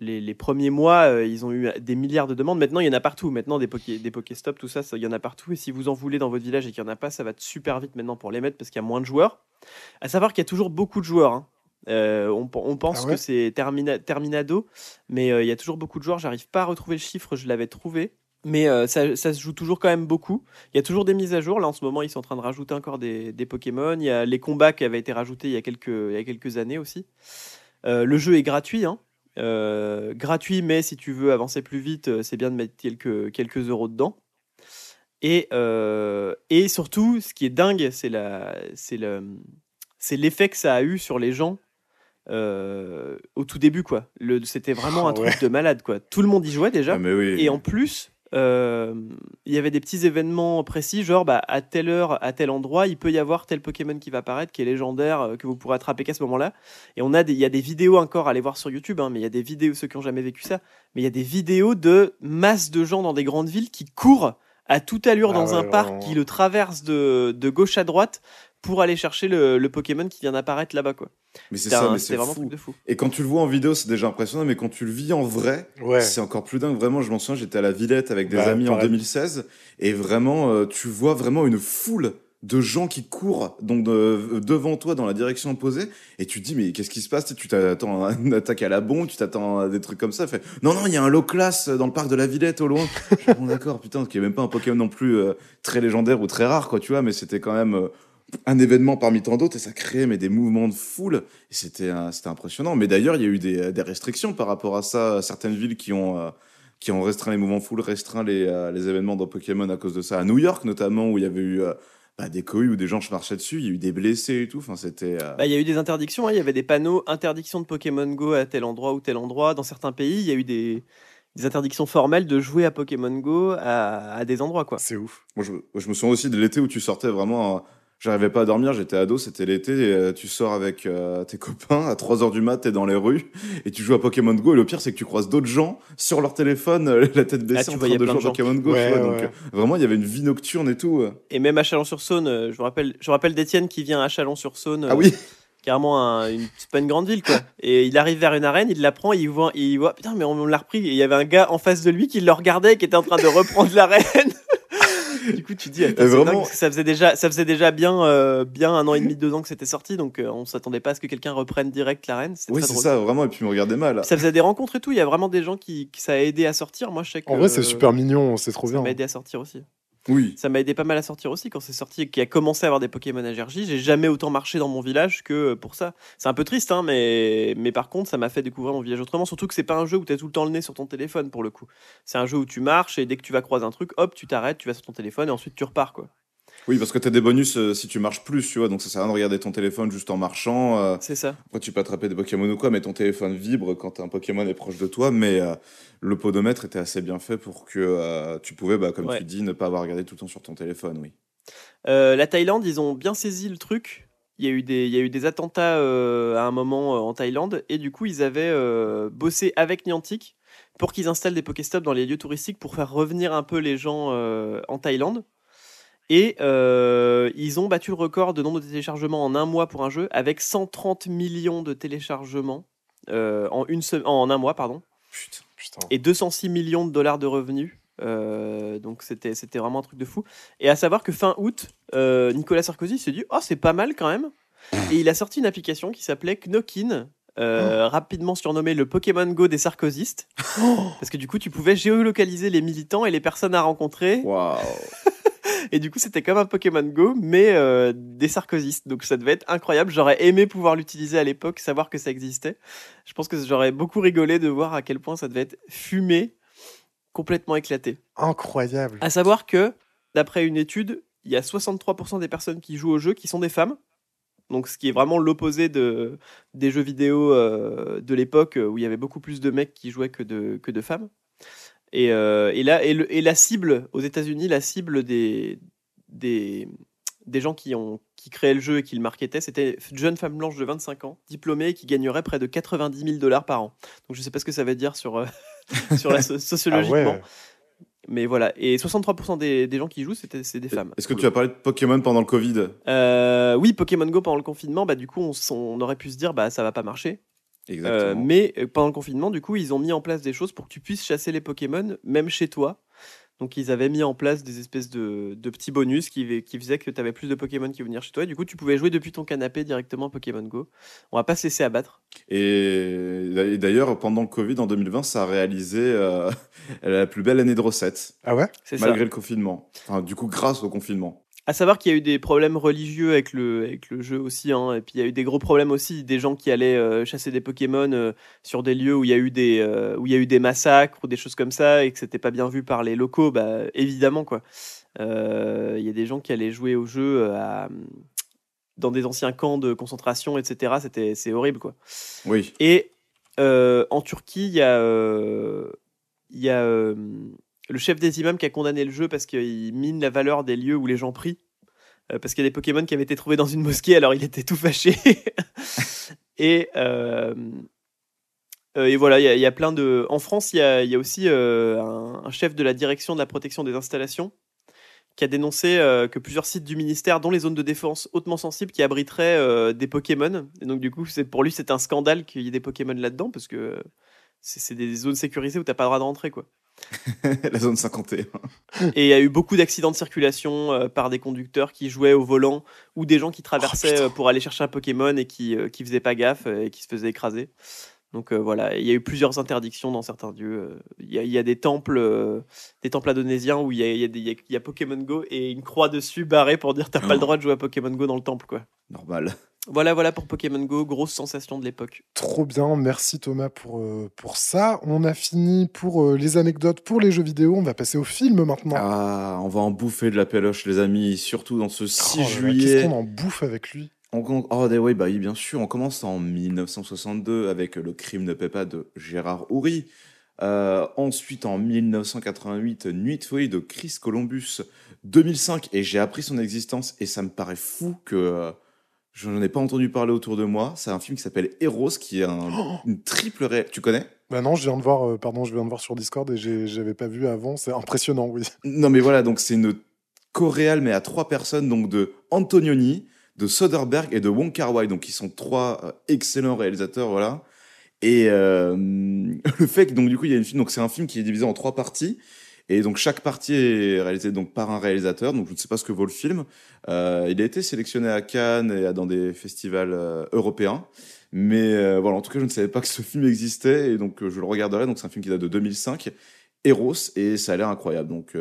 les, les premiers mois, ils ont eu des milliards de demandes. Maintenant, il y en a partout. Maintenant, des, poké, des Pokéstops, tout ça, ça, il y en a partout. Et si vous en voulez dans votre village et qu'il n'y en a pas, ça va super vite maintenant pour les mettre parce qu'il y a moins de joueurs. À savoir qu'il y a toujours beaucoup de joueurs. hein. Euh, on, on pense Ah ouais? que c'est termina- terminado, mais euh, il y a toujours beaucoup de joueurs. J'arrive pas à retrouver le chiffre, je l'avais trouvé. Mais euh, ça, ça se joue toujours quand même beaucoup. Il y a toujours des mises à jour. Là, en ce moment, ils sont en train de rajouter encore des, des Pokémon. Il y a les combats qui avaient été rajoutés il y a quelques, il y a quelques années aussi. Le jeu est gratuit. hein. Gratuit, mais si tu veux avancer plus vite, c'est bien de mettre quelques, quelques euros dedans. Et, et surtout, ce qui est dingue, c'est l'effet que ça a eu sur les gens euh, au tout début, quoi. C'était vraiment Ah un truc ouais. de malade, quoi. Tout le monde y jouait déjà. Ah, mais oui. Et en plus, euh, il y avait des petits événements précis, genre bah, à telle heure, à tel endroit, il peut y avoir tel Pokémon qui va apparaître, qui est légendaire, euh, que vous pourrez attraper qu'à ce moment-là. Et on a des, il y a des vidéos encore à aller voir sur YouTube, hein, mais il y a des vidéos, ceux qui ont jamais vécu ça, mais il y a des vidéos de masse de gens dans des grandes villes qui courent à toute allure Ah dans un parc, qui le traversent de, de gauche à droite pour aller chercher le, le Pokémon qui vient d'apparaître là-bas, quoi. Mais c'est ça, c'est vraiment un fou. truc de fou. Et quand tu le vois en vidéo, c'est déjà impressionnant, mais quand tu le vis en vrai, Ouais. c'est encore plus dingue. Vraiment, je m'en souviens, j'étais à la Villette avec des Bah, amis en pareil. 2016, et vraiment, euh, tu vois vraiment une foule de gens qui courent donc de- devant toi dans la direction opposée et tu te dis mais qu'est-ce qui se passe? Tu t'attends à une attaque à la bombe tu t'attends à des trucs comme ça fait non non il y a un low class dans le parc de la Villette au loin bon d'accord putain qui est même pas un Pokémon non plus euh, très légendaire ou très rare quoi tu vois mais c'était quand même euh, un événement parmi tant d'autres et ça créait mais des mouvements de foule et c'était c'était impressionnant mais d'ailleurs il y a eu des, des restrictions par rapport à ça certaines villes qui ont euh, qui ont restreint les mouvements foule restreint les, euh, les événements dans Pokémon à cause de ça à New York notamment où il y avait eu euh, bah, des cohues où des gens se marchaient dessus il y a eu des blessés et tout enfin c'était euh, Bah, il y a eu des interdictions, hein. il y avait des panneaux interdiction de Pokémon Go à tel endroit ou tel endroit. Dans certains pays, il y a eu des, des interdictions formelles de jouer à Pokémon Go à, à des endroits. quoi. C'est ouf. Moi, je, moi, je me souviens aussi de l'été où tu sortais vraiment. euh, J'arrivais pas à dormir, j'étais ado, c'était l'été, euh, tu sors avec euh, tes <laughs> copains, à 3h du mat, t'es dans les rues, et tu joues à Pokémon Go, et le pire, c'est que tu croises d'autres gens sur leur téléphone, euh, la tête baissée, tu en train de jouer à Pokémon Go, Ouais, tu vois, donc euh, vraiment, il y avait une vie nocturne et tout. Et même à Chalon-sur-Saône, euh, je me rappelle, je me rappelle d'Étienne qui vient à Chalon-sur-Saône. Ah oui Carrément, un- une, c'est pas une grande ville, quoi. Et il arrive vers une arène, il la prend, il voit, il voit, putain, mais on, on l'a repris. Et il y avait un gars en face de lui qui le regardait, qui était en train de reprendre <laughs> l'arène. Du coup, tu dis, attends, c'est vraiment- dingue, parce que ça faisait déjà, ça faisait déjà bien, euh, bien un an et demi, deux ans que c'était sorti, donc euh, on s'attendait pas à ce que quelqu'un reprenne direct la reine. C'est Oui, c'est ça, vraiment. Et puis, me regardez mal. Ça faisait des rencontres et tout. Il y a vraiment des gens qui, qui ça a aidé à sortir. Moi, je sais que En vrai, c'est euh, super mignon, c'est trop Ça bien. m'a aidé à sortir aussi. Oui. Ça m'a aidé pas mal à sortir aussi quand c'est sorti et qu'il a commencé à avoir des Pokémon à Gergy. J'ai jamais autant marché dans mon village que pour ça. C'est un peu triste, hein, mais, mais par contre, ça m'a fait découvrir mon village autrement. Surtout que c'est pas un jeu où tu as tout le temps le nez sur ton téléphone pour le coup. C'est un jeu où tu marches et dès que tu vas croiser un truc, hop, tu t'arrêtes, tu vas sur ton téléphone et ensuite tu repars. quoi. Oui, parce que t'as des bonus euh, si tu marches plus, tu vois. Donc, ça sert à rien de regarder ton téléphone juste en marchant. euh, C'est ça. Après, tu peux attraper des Pokémon ou quoi, mais ton téléphone vibre quand un Pokémon est proche de toi. Mais euh, le podomètre était assez bien fait pour que tu pouvais, bah, comme Ouais. tu dis, ne pas avoir regardé tout le temps sur ton téléphone, oui. La Thaïlande, ils ont bien saisi le truc. Il y a eu des, il y a eu des attentats à un moment en Thaïlande et du coup ils avaient bossé avec Niantic pour qu'ils installent des Pokéstops dans les lieux touristiques pour faire revenir un peu les gens en Thaïlande. Et euh, ils ont battu le record de nombre de téléchargements en un mois pour un jeu avec 130 millions de téléchargements euh, en, une en un mois, pardon, Putain. Putain. et 206 millions de dollars de revenus. Euh, donc c'était c'était vraiment un truc de fou. Et à savoir que fin août, Nicolas Sarkozy s'est dit oh c'est pas mal quand même. Et il a sorti une application qui s'appelait Knokin. euh, rapidement surnommé le Pokémon Go des sarkozystes parce que du coup tu pouvais géolocaliser les militants et les personnes à rencontrer Waouh. <laughs> <laughs> et du coup c'était comme un Pokémon Go mais euh, des sarkozystes donc ça devait être incroyable j'aurais aimé pouvoir l'utiliser à l'époque savoir que ça existait je pense que j'aurais beaucoup rigolé de voir à quel point ça devait être fumé complètement éclaté Incroyable. à savoir que, d'après une étude, il y a 63% des personnes qui jouent au jeu qui sont des femmes. Donc, ce qui est vraiment l'opposé de, des jeux vidéo euh, de l'époque euh, où il y avait beaucoup plus de mecs qui jouaient que de, que de femmes. Et, euh, et, là, et, le- et la cible, aux États-Unis, la cible des, des, des gens qui, ont, qui créaient le jeu et qui le marketaient, c'était une jeune femme blanche de 25 ans, diplômée, qui gagnerait près de 90 000 dollars par an. Donc, je ne sais pas ce que ça veut dire sur, euh, <laughs> sur la so- Ah sociologiquement. ouais. Mais voilà, et 63% des, des gens qui jouent, c'était c'est des femmes. Est-ce que tu as parlé de Pokémon pendant le Covid? Euh, Oui, Pokémon Go pendant le confinement, bah du coup, on, on aurait pu se dire, bah ça va pas marcher. Euh, mais euh, pendant le confinement, du coup, ils ont mis en place des choses pour que tu puisses chasser les Pokémon, même chez toi. Donc, ils avaient mis en place des espèces de, de petits bonus qui, qui faisaient que tu avais plus de Pokémon qui venaient chez toi. Et du coup, tu pouvais jouer depuis ton canapé directement à Pokémon Go. On va pas se laisser abattre. Et et d'ailleurs, pendant le Covid, en 2020, ça a réalisé euh, <laughs> la plus belle année de recettes, Ah ouais? C'est ça. malgré le confinement. Enfin, du coup, grâce au confinement. À savoir qu'il y a eu des problèmes religieux avec le, avec le jeu aussi, hein, et puis il y a eu des gros problèmes aussi, des gens qui allaient euh, chasser des Pokémon euh, sur des lieux où il y a eu des, euh, où il y a eu des massacres ou des choses comme ça, et que c'était pas bien vu par les locaux, bah évidemment quoi. Il y a des gens qui allaient jouer au jeu à- dans des anciens camps de concentration, etc. C'était, c'est horrible quoi. Oui. Et en Turquie, il y a, il y a le chef des imams qui a condamné le jeu parce qu'il mine la valeur des lieux où les gens prient. Euh, parce qu'il y a des Pokémon qui avaient été trouvés dans une mosquée, alors il était tout fâché. <laughs> et, euh, euh, et voilà, il y, a- plein de. En France, il y a, aussi un, chef de la direction de la protection des installations qui a dénoncé que plusieurs sites du ministère, dont les zones de défense hautement sensibles, qui abriteraient des Pokémon. Et donc, du coup, pour lui, c'est un scandale qu'il y ait des Pokémon là-dedans, parce que c'est c'est des zones sécurisées où t'as pas le droit de rentrer, quoi. <laughs> la zone 51. Et il y a eu beaucoup d'accidents de circulation euh, par des conducteurs qui jouaient au volant ou des gens qui traversaient putain. euh, pour aller chercher un Pokémon et qui, euh, qui faisaient pas gaffe euh, et qui se faisaient écraser. Donc euh, voilà, il y a eu plusieurs interdictions dans certains lieux. Euh, Il y, a- il y a des temples, euh, des temples indonésiens où il y a, il y a des- il y a- il y a Pokémon Go et une croix dessus barrée pour dire t'as pas le droit de jouer à Pokémon Go dans le temple, quoi. Normal. Voilà, voilà pour Pokémon Go, grosse sensation de l'époque. Trop bien, merci Thomas pour, euh, pour ça. On a fini pour euh, les anecdotes, pour les jeux vidéo. On va passer au film maintenant. Ah, on va en bouffer de la péloche, les amis, surtout dans ce 6 Oh là là, Qu'est-ce juillet. qu'on en bouffe avec lui On, com- oh, des- oui, bah oui, bien sûr. On commence en 1962 avec Le crime ne paie pas de Gérard Houry. Euh, ensuite, en 1988, Nuit de folie de Chris Columbus. 2005, et j'ai appris son existence, et ça me paraît fou que euh, je n'en ai pas entendu parler autour de moi. C'est un film qui s'appelle Eros, qui est un- une triple ré... Tu connais? Bah non, je viens de voir, euh, pardon, je viens de voir sur Discord et j'avais pas vu avant. C'est impressionnant, oui. <laughs> Non, mais voilà, donc c'est une choréale, mais à trois personnes, donc de Antonioni, de Soderbergh et de Wong Kar Wai, donc ils sont trois euh, excellents réalisateurs, voilà. Et euh, <laughs> le fait que donc du coup il y a une film, donc c'est un film qui est divisé en trois parties. Et donc chaque partie est réalisée donc par un réalisateur. Donc je ne sais pas ce que vaut le film. Euh, il a été sélectionné à Cannes et dans des festivals euh, européens. Mais euh, voilà, en tout cas, je ne savais pas que ce film existait et donc je le regarderai. Donc c'est un film qui date de 2005, Eros, et ça a l'air incroyable. Donc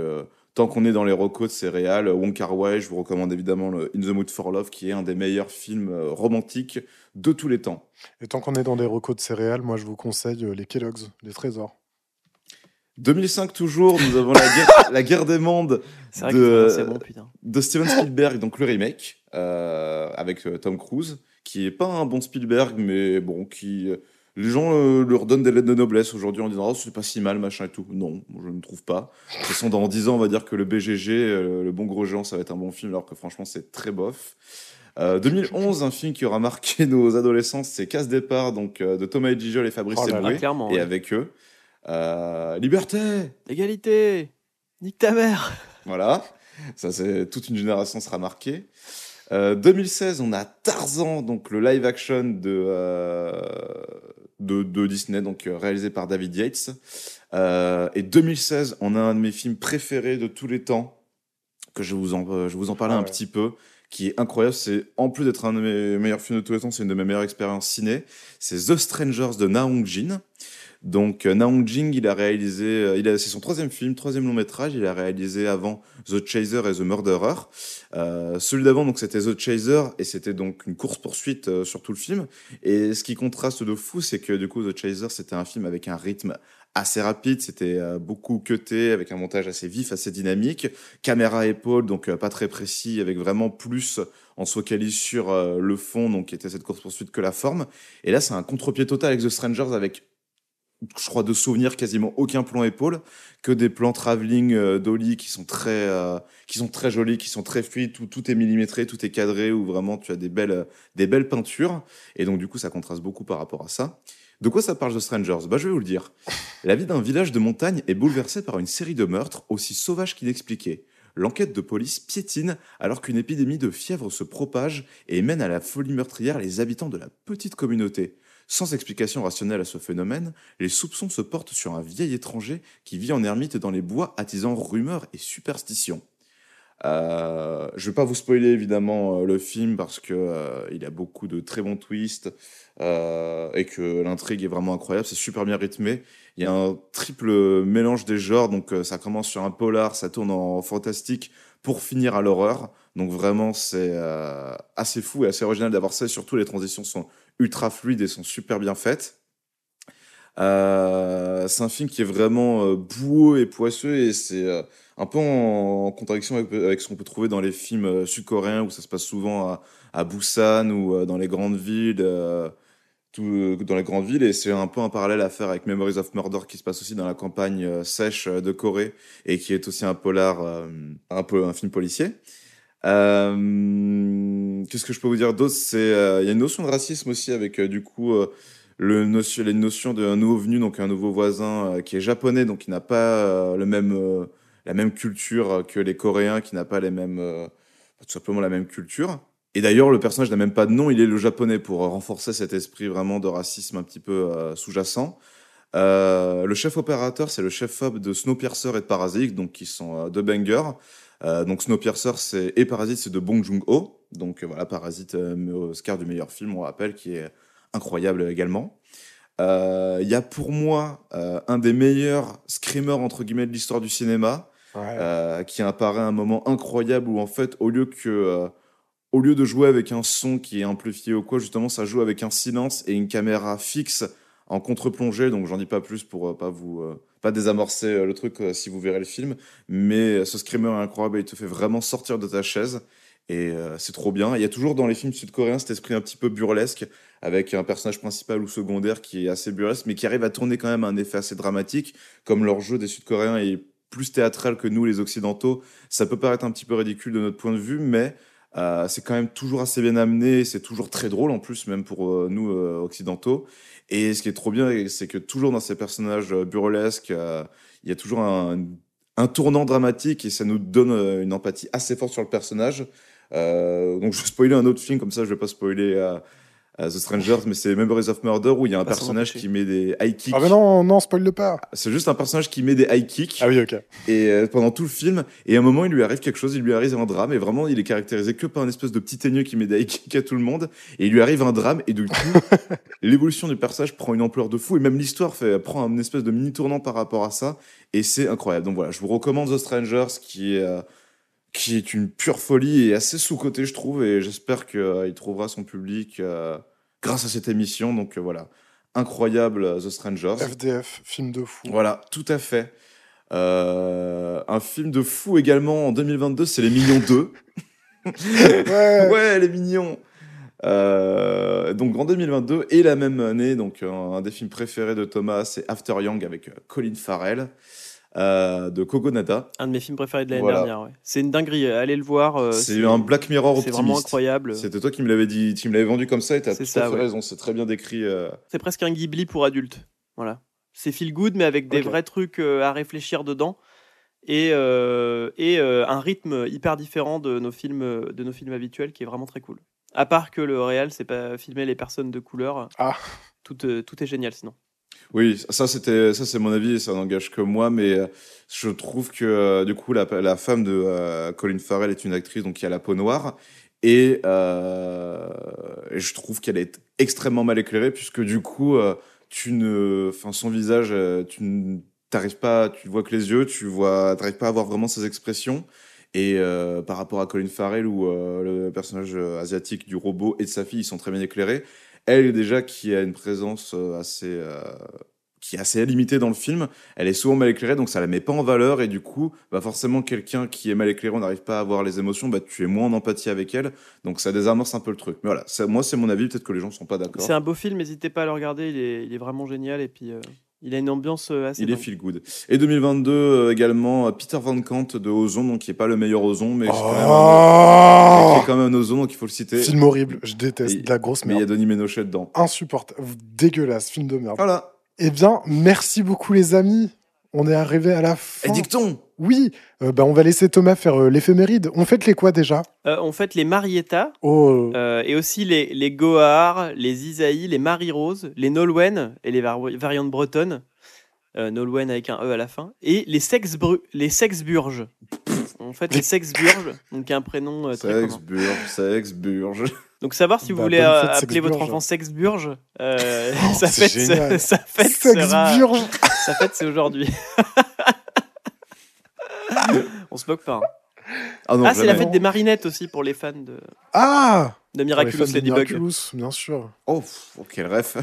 tant qu'on est dans les recos de ces réals, Wong Kar je vous recommande évidemment In the Mood for Love, qui est un des meilleurs films romantiques de tous les temps. Et tant qu'on est dans des recos de céréales, moi je vous conseille les Kellogg's, les trésors. 2005 toujours, nous avons la guerre, <laughs> la guerre des mondes vrai de, que c'est bon, putain. de Steven Spielberg, donc le remake euh, avec euh, Tom Cruise, qui est pas un bon Spielberg, mais bon, qui euh, les gens euh, leur donnent des lettres de noblesse aujourd'hui en disant oh c'est pas si mal machin et tout. Non, je ne trouve pas. De toute façon, dans 10 ans, on va dire que le BGG, euh, le bon gros géant, ça va être un bon film, alors que franchement, c'est très bof. Euh, 2011, un film qui aura marqué <laughs> nos adolescences, c'est Casse Départ, donc de Thomas et Gijol et Fabrice Oh là là, et ouais. avec eux. Euh, Liberté, Égalité Nique ta mère voilà, ça c'est toute une génération sera marquée. Euh, 2016, on a Tarzan, donc le live action de, euh, de, de Disney, donc euh, réalisé par David Yates. Euh, et 2016, on a un de mes films préférés de tous les temps, que je vous en, euh, je vous en parler Ah un petit peu, qui est incroyable. C'est en plus d'être un de mes meilleurs films de tous les temps, c'est une de mes meilleures expériences ciné. C'est The Strangers de Na Hong Jin. Donc euh, Na Hong Jin, il a réalisé, euh, il a, c'est son troisième film, troisième long métrage. Il a réalisé avant The Chaser et The Murderer. Euh, celui d'avant, donc c'était The Chaser et c'était donc une course poursuite euh, sur tout le film. Et ce qui contraste de fou, c'est que du coup The Chaser, c'était un film avec un rythme assez rapide, c'était euh, beaucoup cuté, avec un montage assez vif, assez dynamique, caméra épaule, donc euh, pas très précis, avec vraiment plus on se focalise sur le fond, donc qui était cette course poursuite que la forme. Et là, c'est un contre-pied total avec The Strangers, avec je crois de souvenirs quasiment aucun plan épaule, que des plans travelling euh, d'Oli qui sont très euh, qui sont très jolis, qui sont très fluides, tout, tout est millimétré, tout est cadré, où vraiment tu as des belles, euh, des belles peintures. Et donc, du coup, ça contraste beaucoup par rapport à ça. De quoi ça parle The Strangers? Bah, Je vais vous le dire. La vie d'un village de montagne est bouleversée par une série de meurtres aussi sauvages qu'inexpliqués. L'enquête de police piétine alors qu'une épidémie de fièvre se propage et mène à la folie meurtrière les habitants de la petite communauté. Sans explication rationnelle à ce phénomène, les soupçons se portent sur un vieil étranger qui vit en ermite dans les bois, attisant rumeurs et superstitions. Euh, je vais pas vous spoiler évidemment euh, le film parce que euh, il a beaucoup de très bons twists euh, et que l'intrigue est vraiment incroyable. C'est super bien rythmé. Il y a un triple mélange des genres, donc euh, ça commence sur un polar, ça tourne en fantastique pour finir à l'horreur. Donc vraiment c'est euh, assez fou et assez original d'avoir ça. Surtout les transitions sont ultra fluides et sont super bien faites. Euh, c'est un film qui est vraiment euh, boueux et poisseux et c'est euh, un peu en, contradiction avec, ce qu'on peut trouver dans les films sud-coréens où ça se passe souvent à, Busan ou dans les grandes villes, dans les grandes villes et c'est un peu un parallèle à faire avec Memories of Murder qui se passe aussi dans la campagne sèche de Corée et qui est aussi un polar, un film policier. Euh, Qu'est-ce que je peux vous dire d'autre? Euh, il y a une notion de racisme aussi avec euh, du coup le notion, les notions d'un nouveau venu, donc un nouveau voisin qui est japonais, donc qui n'a pas le même, la même culture que les Coréens, qui n'a pas les mêmes, tout simplement la même culture. Et d'ailleurs, le personnage n'a même pas de nom, il est le japonais pour renforcer cet esprit vraiment de racisme un petit peu sous-jacent. Le chef opérateur, c'est le chef-op de Snowpiercer et de Parasite, donc qui sont deux bangers. Euh, donc Snowpiercer et Parasite, c'est de Bong Joon-ho. Donc euh, voilà, Parasite, euh, Oscar du meilleur film, on rappelle, qui est incroyable également. Il y a pour moi un des meilleurs screamers entre guillemets de l'histoire du cinéma, Ouais. qui apparaît à un moment incroyable où en fait au lieu que au lieu de jouer avec un son qui est amplifié ou quoi, justement ça joue avec un silence et une caméra fixe en contre-plongée. Donc j'en dis pas plus pour euh, pas vous euh, pas désamorcer euh, le truc euh, si vous verrez le film, mais ce screamer est incroyable, il te fait vraiment sortir de ta chaise. Et euh, c'est trop bien. Il y a toujours dans les films sud-coréens cet esprit un petit peu burlesque, avec un personnage principal ou secondaire qui est assez burlesque, mais qui arrive à tourner quand même un effet assez dramatique, comme leur jeu des sud-coréens est plus théâtral que nous, les occidentaux. Ça peut paraître un petit peu ridicule de notre point de vue, mais euh, c'est quand même toujours assez bien amené, c'est toujours très drôle en plus, même pour euh, nous euh, occidentaux. Et ce qui est trop bien, c'est que toujours dans ces personnages burlesques, il y a toujours un, un tournant dramatique et ça nous donne une empathie assez forte sur le personnage. Donc je vais spoiler un autre film, comme ça je vais pas spoiler The Strangers, mais c'est Memories of Murder où il y a un s'en personnage qui met des high kicks. Ah mais non, non, spoil le pas. C'est juste un personnage qui met des high kicks Ah oui, ok. et euh, pendant tout le film et à un moment il lui arrive quelque chose, il lui arrive un drame et vraiment il est caractérisé que par une espèce de petit teigneux qui met des high kicks à tout le monde et il lui arrive un drame et du coup <laughs> l'évolution du personnage prend une ampleur de fou et même l'histoire fait prend un espèce de mini tournant par rapport à ça et c'est incroyable. Donc voilà, je vous recommande The Strangers qui est euh, qui est une pure folie et assez sous-côté je trouve et j'espère qu'il trouvera son public euh, grâce à cette émission. Donc euh, voilà, incroyable euh, The Strangers. FDF, film de fou. Voilà, tout à fait. Un film de fou également en 2022, c'est Les Mignons 2. <laughs> Ouais. ouais, Les Mignons. Donc en 2022 et la même année, donc un, des films préférés de Thomas, c'est After Young avec Colin Farrell euh, de Kogonada. Un de mes films préférés de l'année Voilà. dernière. ouais. C'est une dinguerie. Allez le voir. euh, c'est un Black Mirror C'est optimiste. vraiment incroyable. C'était toi qui me l'avais dit, tu me l'avais vendu comme ça et t'as tout C'est à ça, fait ouais. raison. C'est très bien décrit. euh. C'est presque un Ghibli pour adultes. Voilà. C'est feel good, mais avec des vrais trucs euh, à réfléchir dedans. Et, euh, et euh, un rythme hyper différent de nos, films, euh, de nos films habituels qui est vraiment très cool. À part que le réel, c'est pas filmer les personnes de couleur. Ah. Tout, euh, tout est génial sinon. Oui, ça c'était ça c'est mon avis ça n'engage que moi, mais euh, je trouve que euh, du coup la, femme de euh, Colin Farrell est une actrice donc qui a la peau noire et, je trouve qu'elle est extrêmement mal éclairée puisque du coup tu ne, enfin son visage, tu ne pas, tu vois que les yeux, tu vois, t'arrives pas à voir vraiment ses expressions. Et par rapport à Colin Farrell, où le personnage asiatique du robot et de sa fille ils sont très bien éclairés, elle déjà qui a une présence euh, assez euh, qui est assez limitée dans le film, elle est souvent mal éclairée, donc ça la met pas en valeur et du coup, bah forcément quelqu'un qui est mal éclairé, on n'arrive pas à avoir les émotions, bah tu es moins en empathie avec elle, donc ça désamorce un peu le truc. Mais voilà, moi c'est mon avis, peut-être que les gens sont pas d'accord. C'est un beau film, n'hésitez pas à le regarder. Il est, il est vraiment génial. Et puis, euh, il a une ambiance euh, assez. Il est feel good. Et 2022 euh, également, euh, Peter Van Kant de Ozon, donc qui est pas le meilleur Ozon, mais c'est quand même un- qui Oh est quand même un Ozon, donc il faut le citer. Film horrible, je déteste, Et- de la grosse Mais il y a merde. Denis Ménochet dedans. Insupportable, dégueulasse, film de merde. Voilà. Eh bien, merci beaucoup les amis. On est arrivé à la fin. Et dicton Oui, euh, bah, on va laisser Thomas faire euh, l'éphéméride. On fait les quoi déjà? Euh, on fait les Marietta. Oh, Euh, et aussi les, les Gohar, les Isaïe, les Marie-Rose, les Nolwenn et les var- variantes bretonnes. Euh, Nolwenn avec un E à la fin. Et les Sexbru les Sexburges. En fait, les Sexburges, donc un prénom euh, très Sexe, commun. Donc savoir si vous Bah, voulez euh, fête, appeler votre enfant Sexburge, euh, Oh, <laughs> sa, c'est fête, <laughs> sa fête sera... Sexburge <laughs> Sa fête, c'est aujourd'hui. On se moque pas. hein. Ah non, ah, c'est la fête des marinettes aussi pour les fans de, Ah de Miraculous Ladybug. Ah. Miraculous, bien sûr. Oh, oh, quel ref.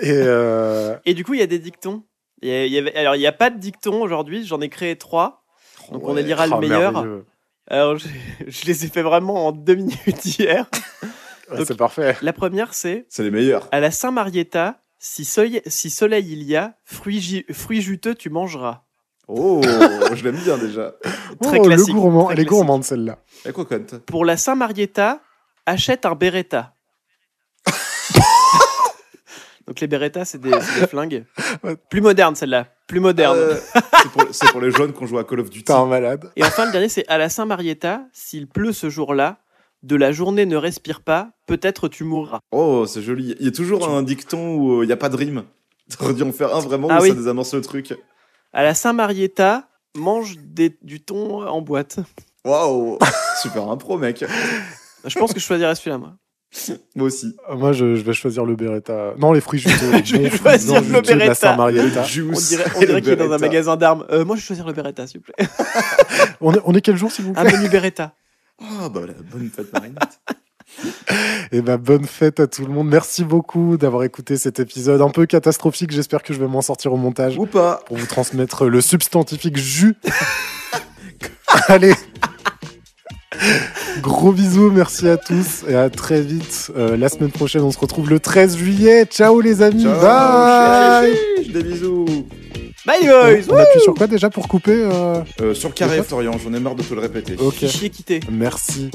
Et euh, Et du coup, il y a des dictons. Il y avait- alors, il n'y a pas de dictons aujourd'hui, j'en ai créé trois. Donc, on Ouais. élira le oh, meilleur. Alors, je, <laughs> je les ai fait vraiment en deux minutes hier. <laughs> Ouais, c'est parfait. La première, c'est C'est les meilleurs. à la Saint-Marietta, si soleil, si soleil il y a, fruits, juteux tu mangeras. Oh, <laughs> je l'aime bien déjà. Très oh, classique. le gourmand, très elle est gourmande celle-là. Cocotte. Pour la Saint-Marietta, achète un Beretta. Donc les Beretta, c'est des, flingues. <laughs> Ouais. Plus moderne celle-là, plus moderne. Euh, c'est pour, les jeunes qui ont joué à Call of Duty. T'es un malade. Et enfin, le dernier, c'est à la Saint-Marietta, s'il pleut ce jour-là, de la journée ne respire pas, peut-être tu mourras. Oh, c'est joli. Il y a toujours un dicton où euh, il n'y a pas de rime. <laughs> T'aurais dû en faire un vraiment Ah où oui. ça désamorce le truc. À la Saint-Marietta, mange des- du thon en boîte. Waouh <laughs> Super impro, mec. Je pense que je choisirais celui-là, moi. <laughs> Moi aussi. Euh, Moi, je, je vais choisir le Beretta. Non, les fruits juteux. <laughs> Je vais choisir le la Beretta. Saint-Marietta. On dirait, on et dirait qu'il est dans un magasin d'armes. Euh, moi, je vais choisir le Beretta, s'il vous plaît. <laughs> On est, on est quel jour, s'il vous Un plaît menu Beretta. Ah, bah la bonne fête marinette. Eh ben, bonne fête à tout le monde. Merci beaucoup d'avoir écouté cet épisode un peu catastrophique. J'espère que je vais m'en sortir au montage Ou pas. pour vous transmettre le substantifique jus. Allez. <laughs> Gros bisous, merci à tous et à très vite. Euh, la semaine prochaine, on se retrouve le 13 juillet. Ciao les amis. Ciao. Bye. chiche, chiche, Des bisous. Bye, boys! On appuie sur quoi déjà pour couper euh Euh, sur le carré, Florian, j'en ai marre de te le répéter. Ok. Fichier quitté. Merci.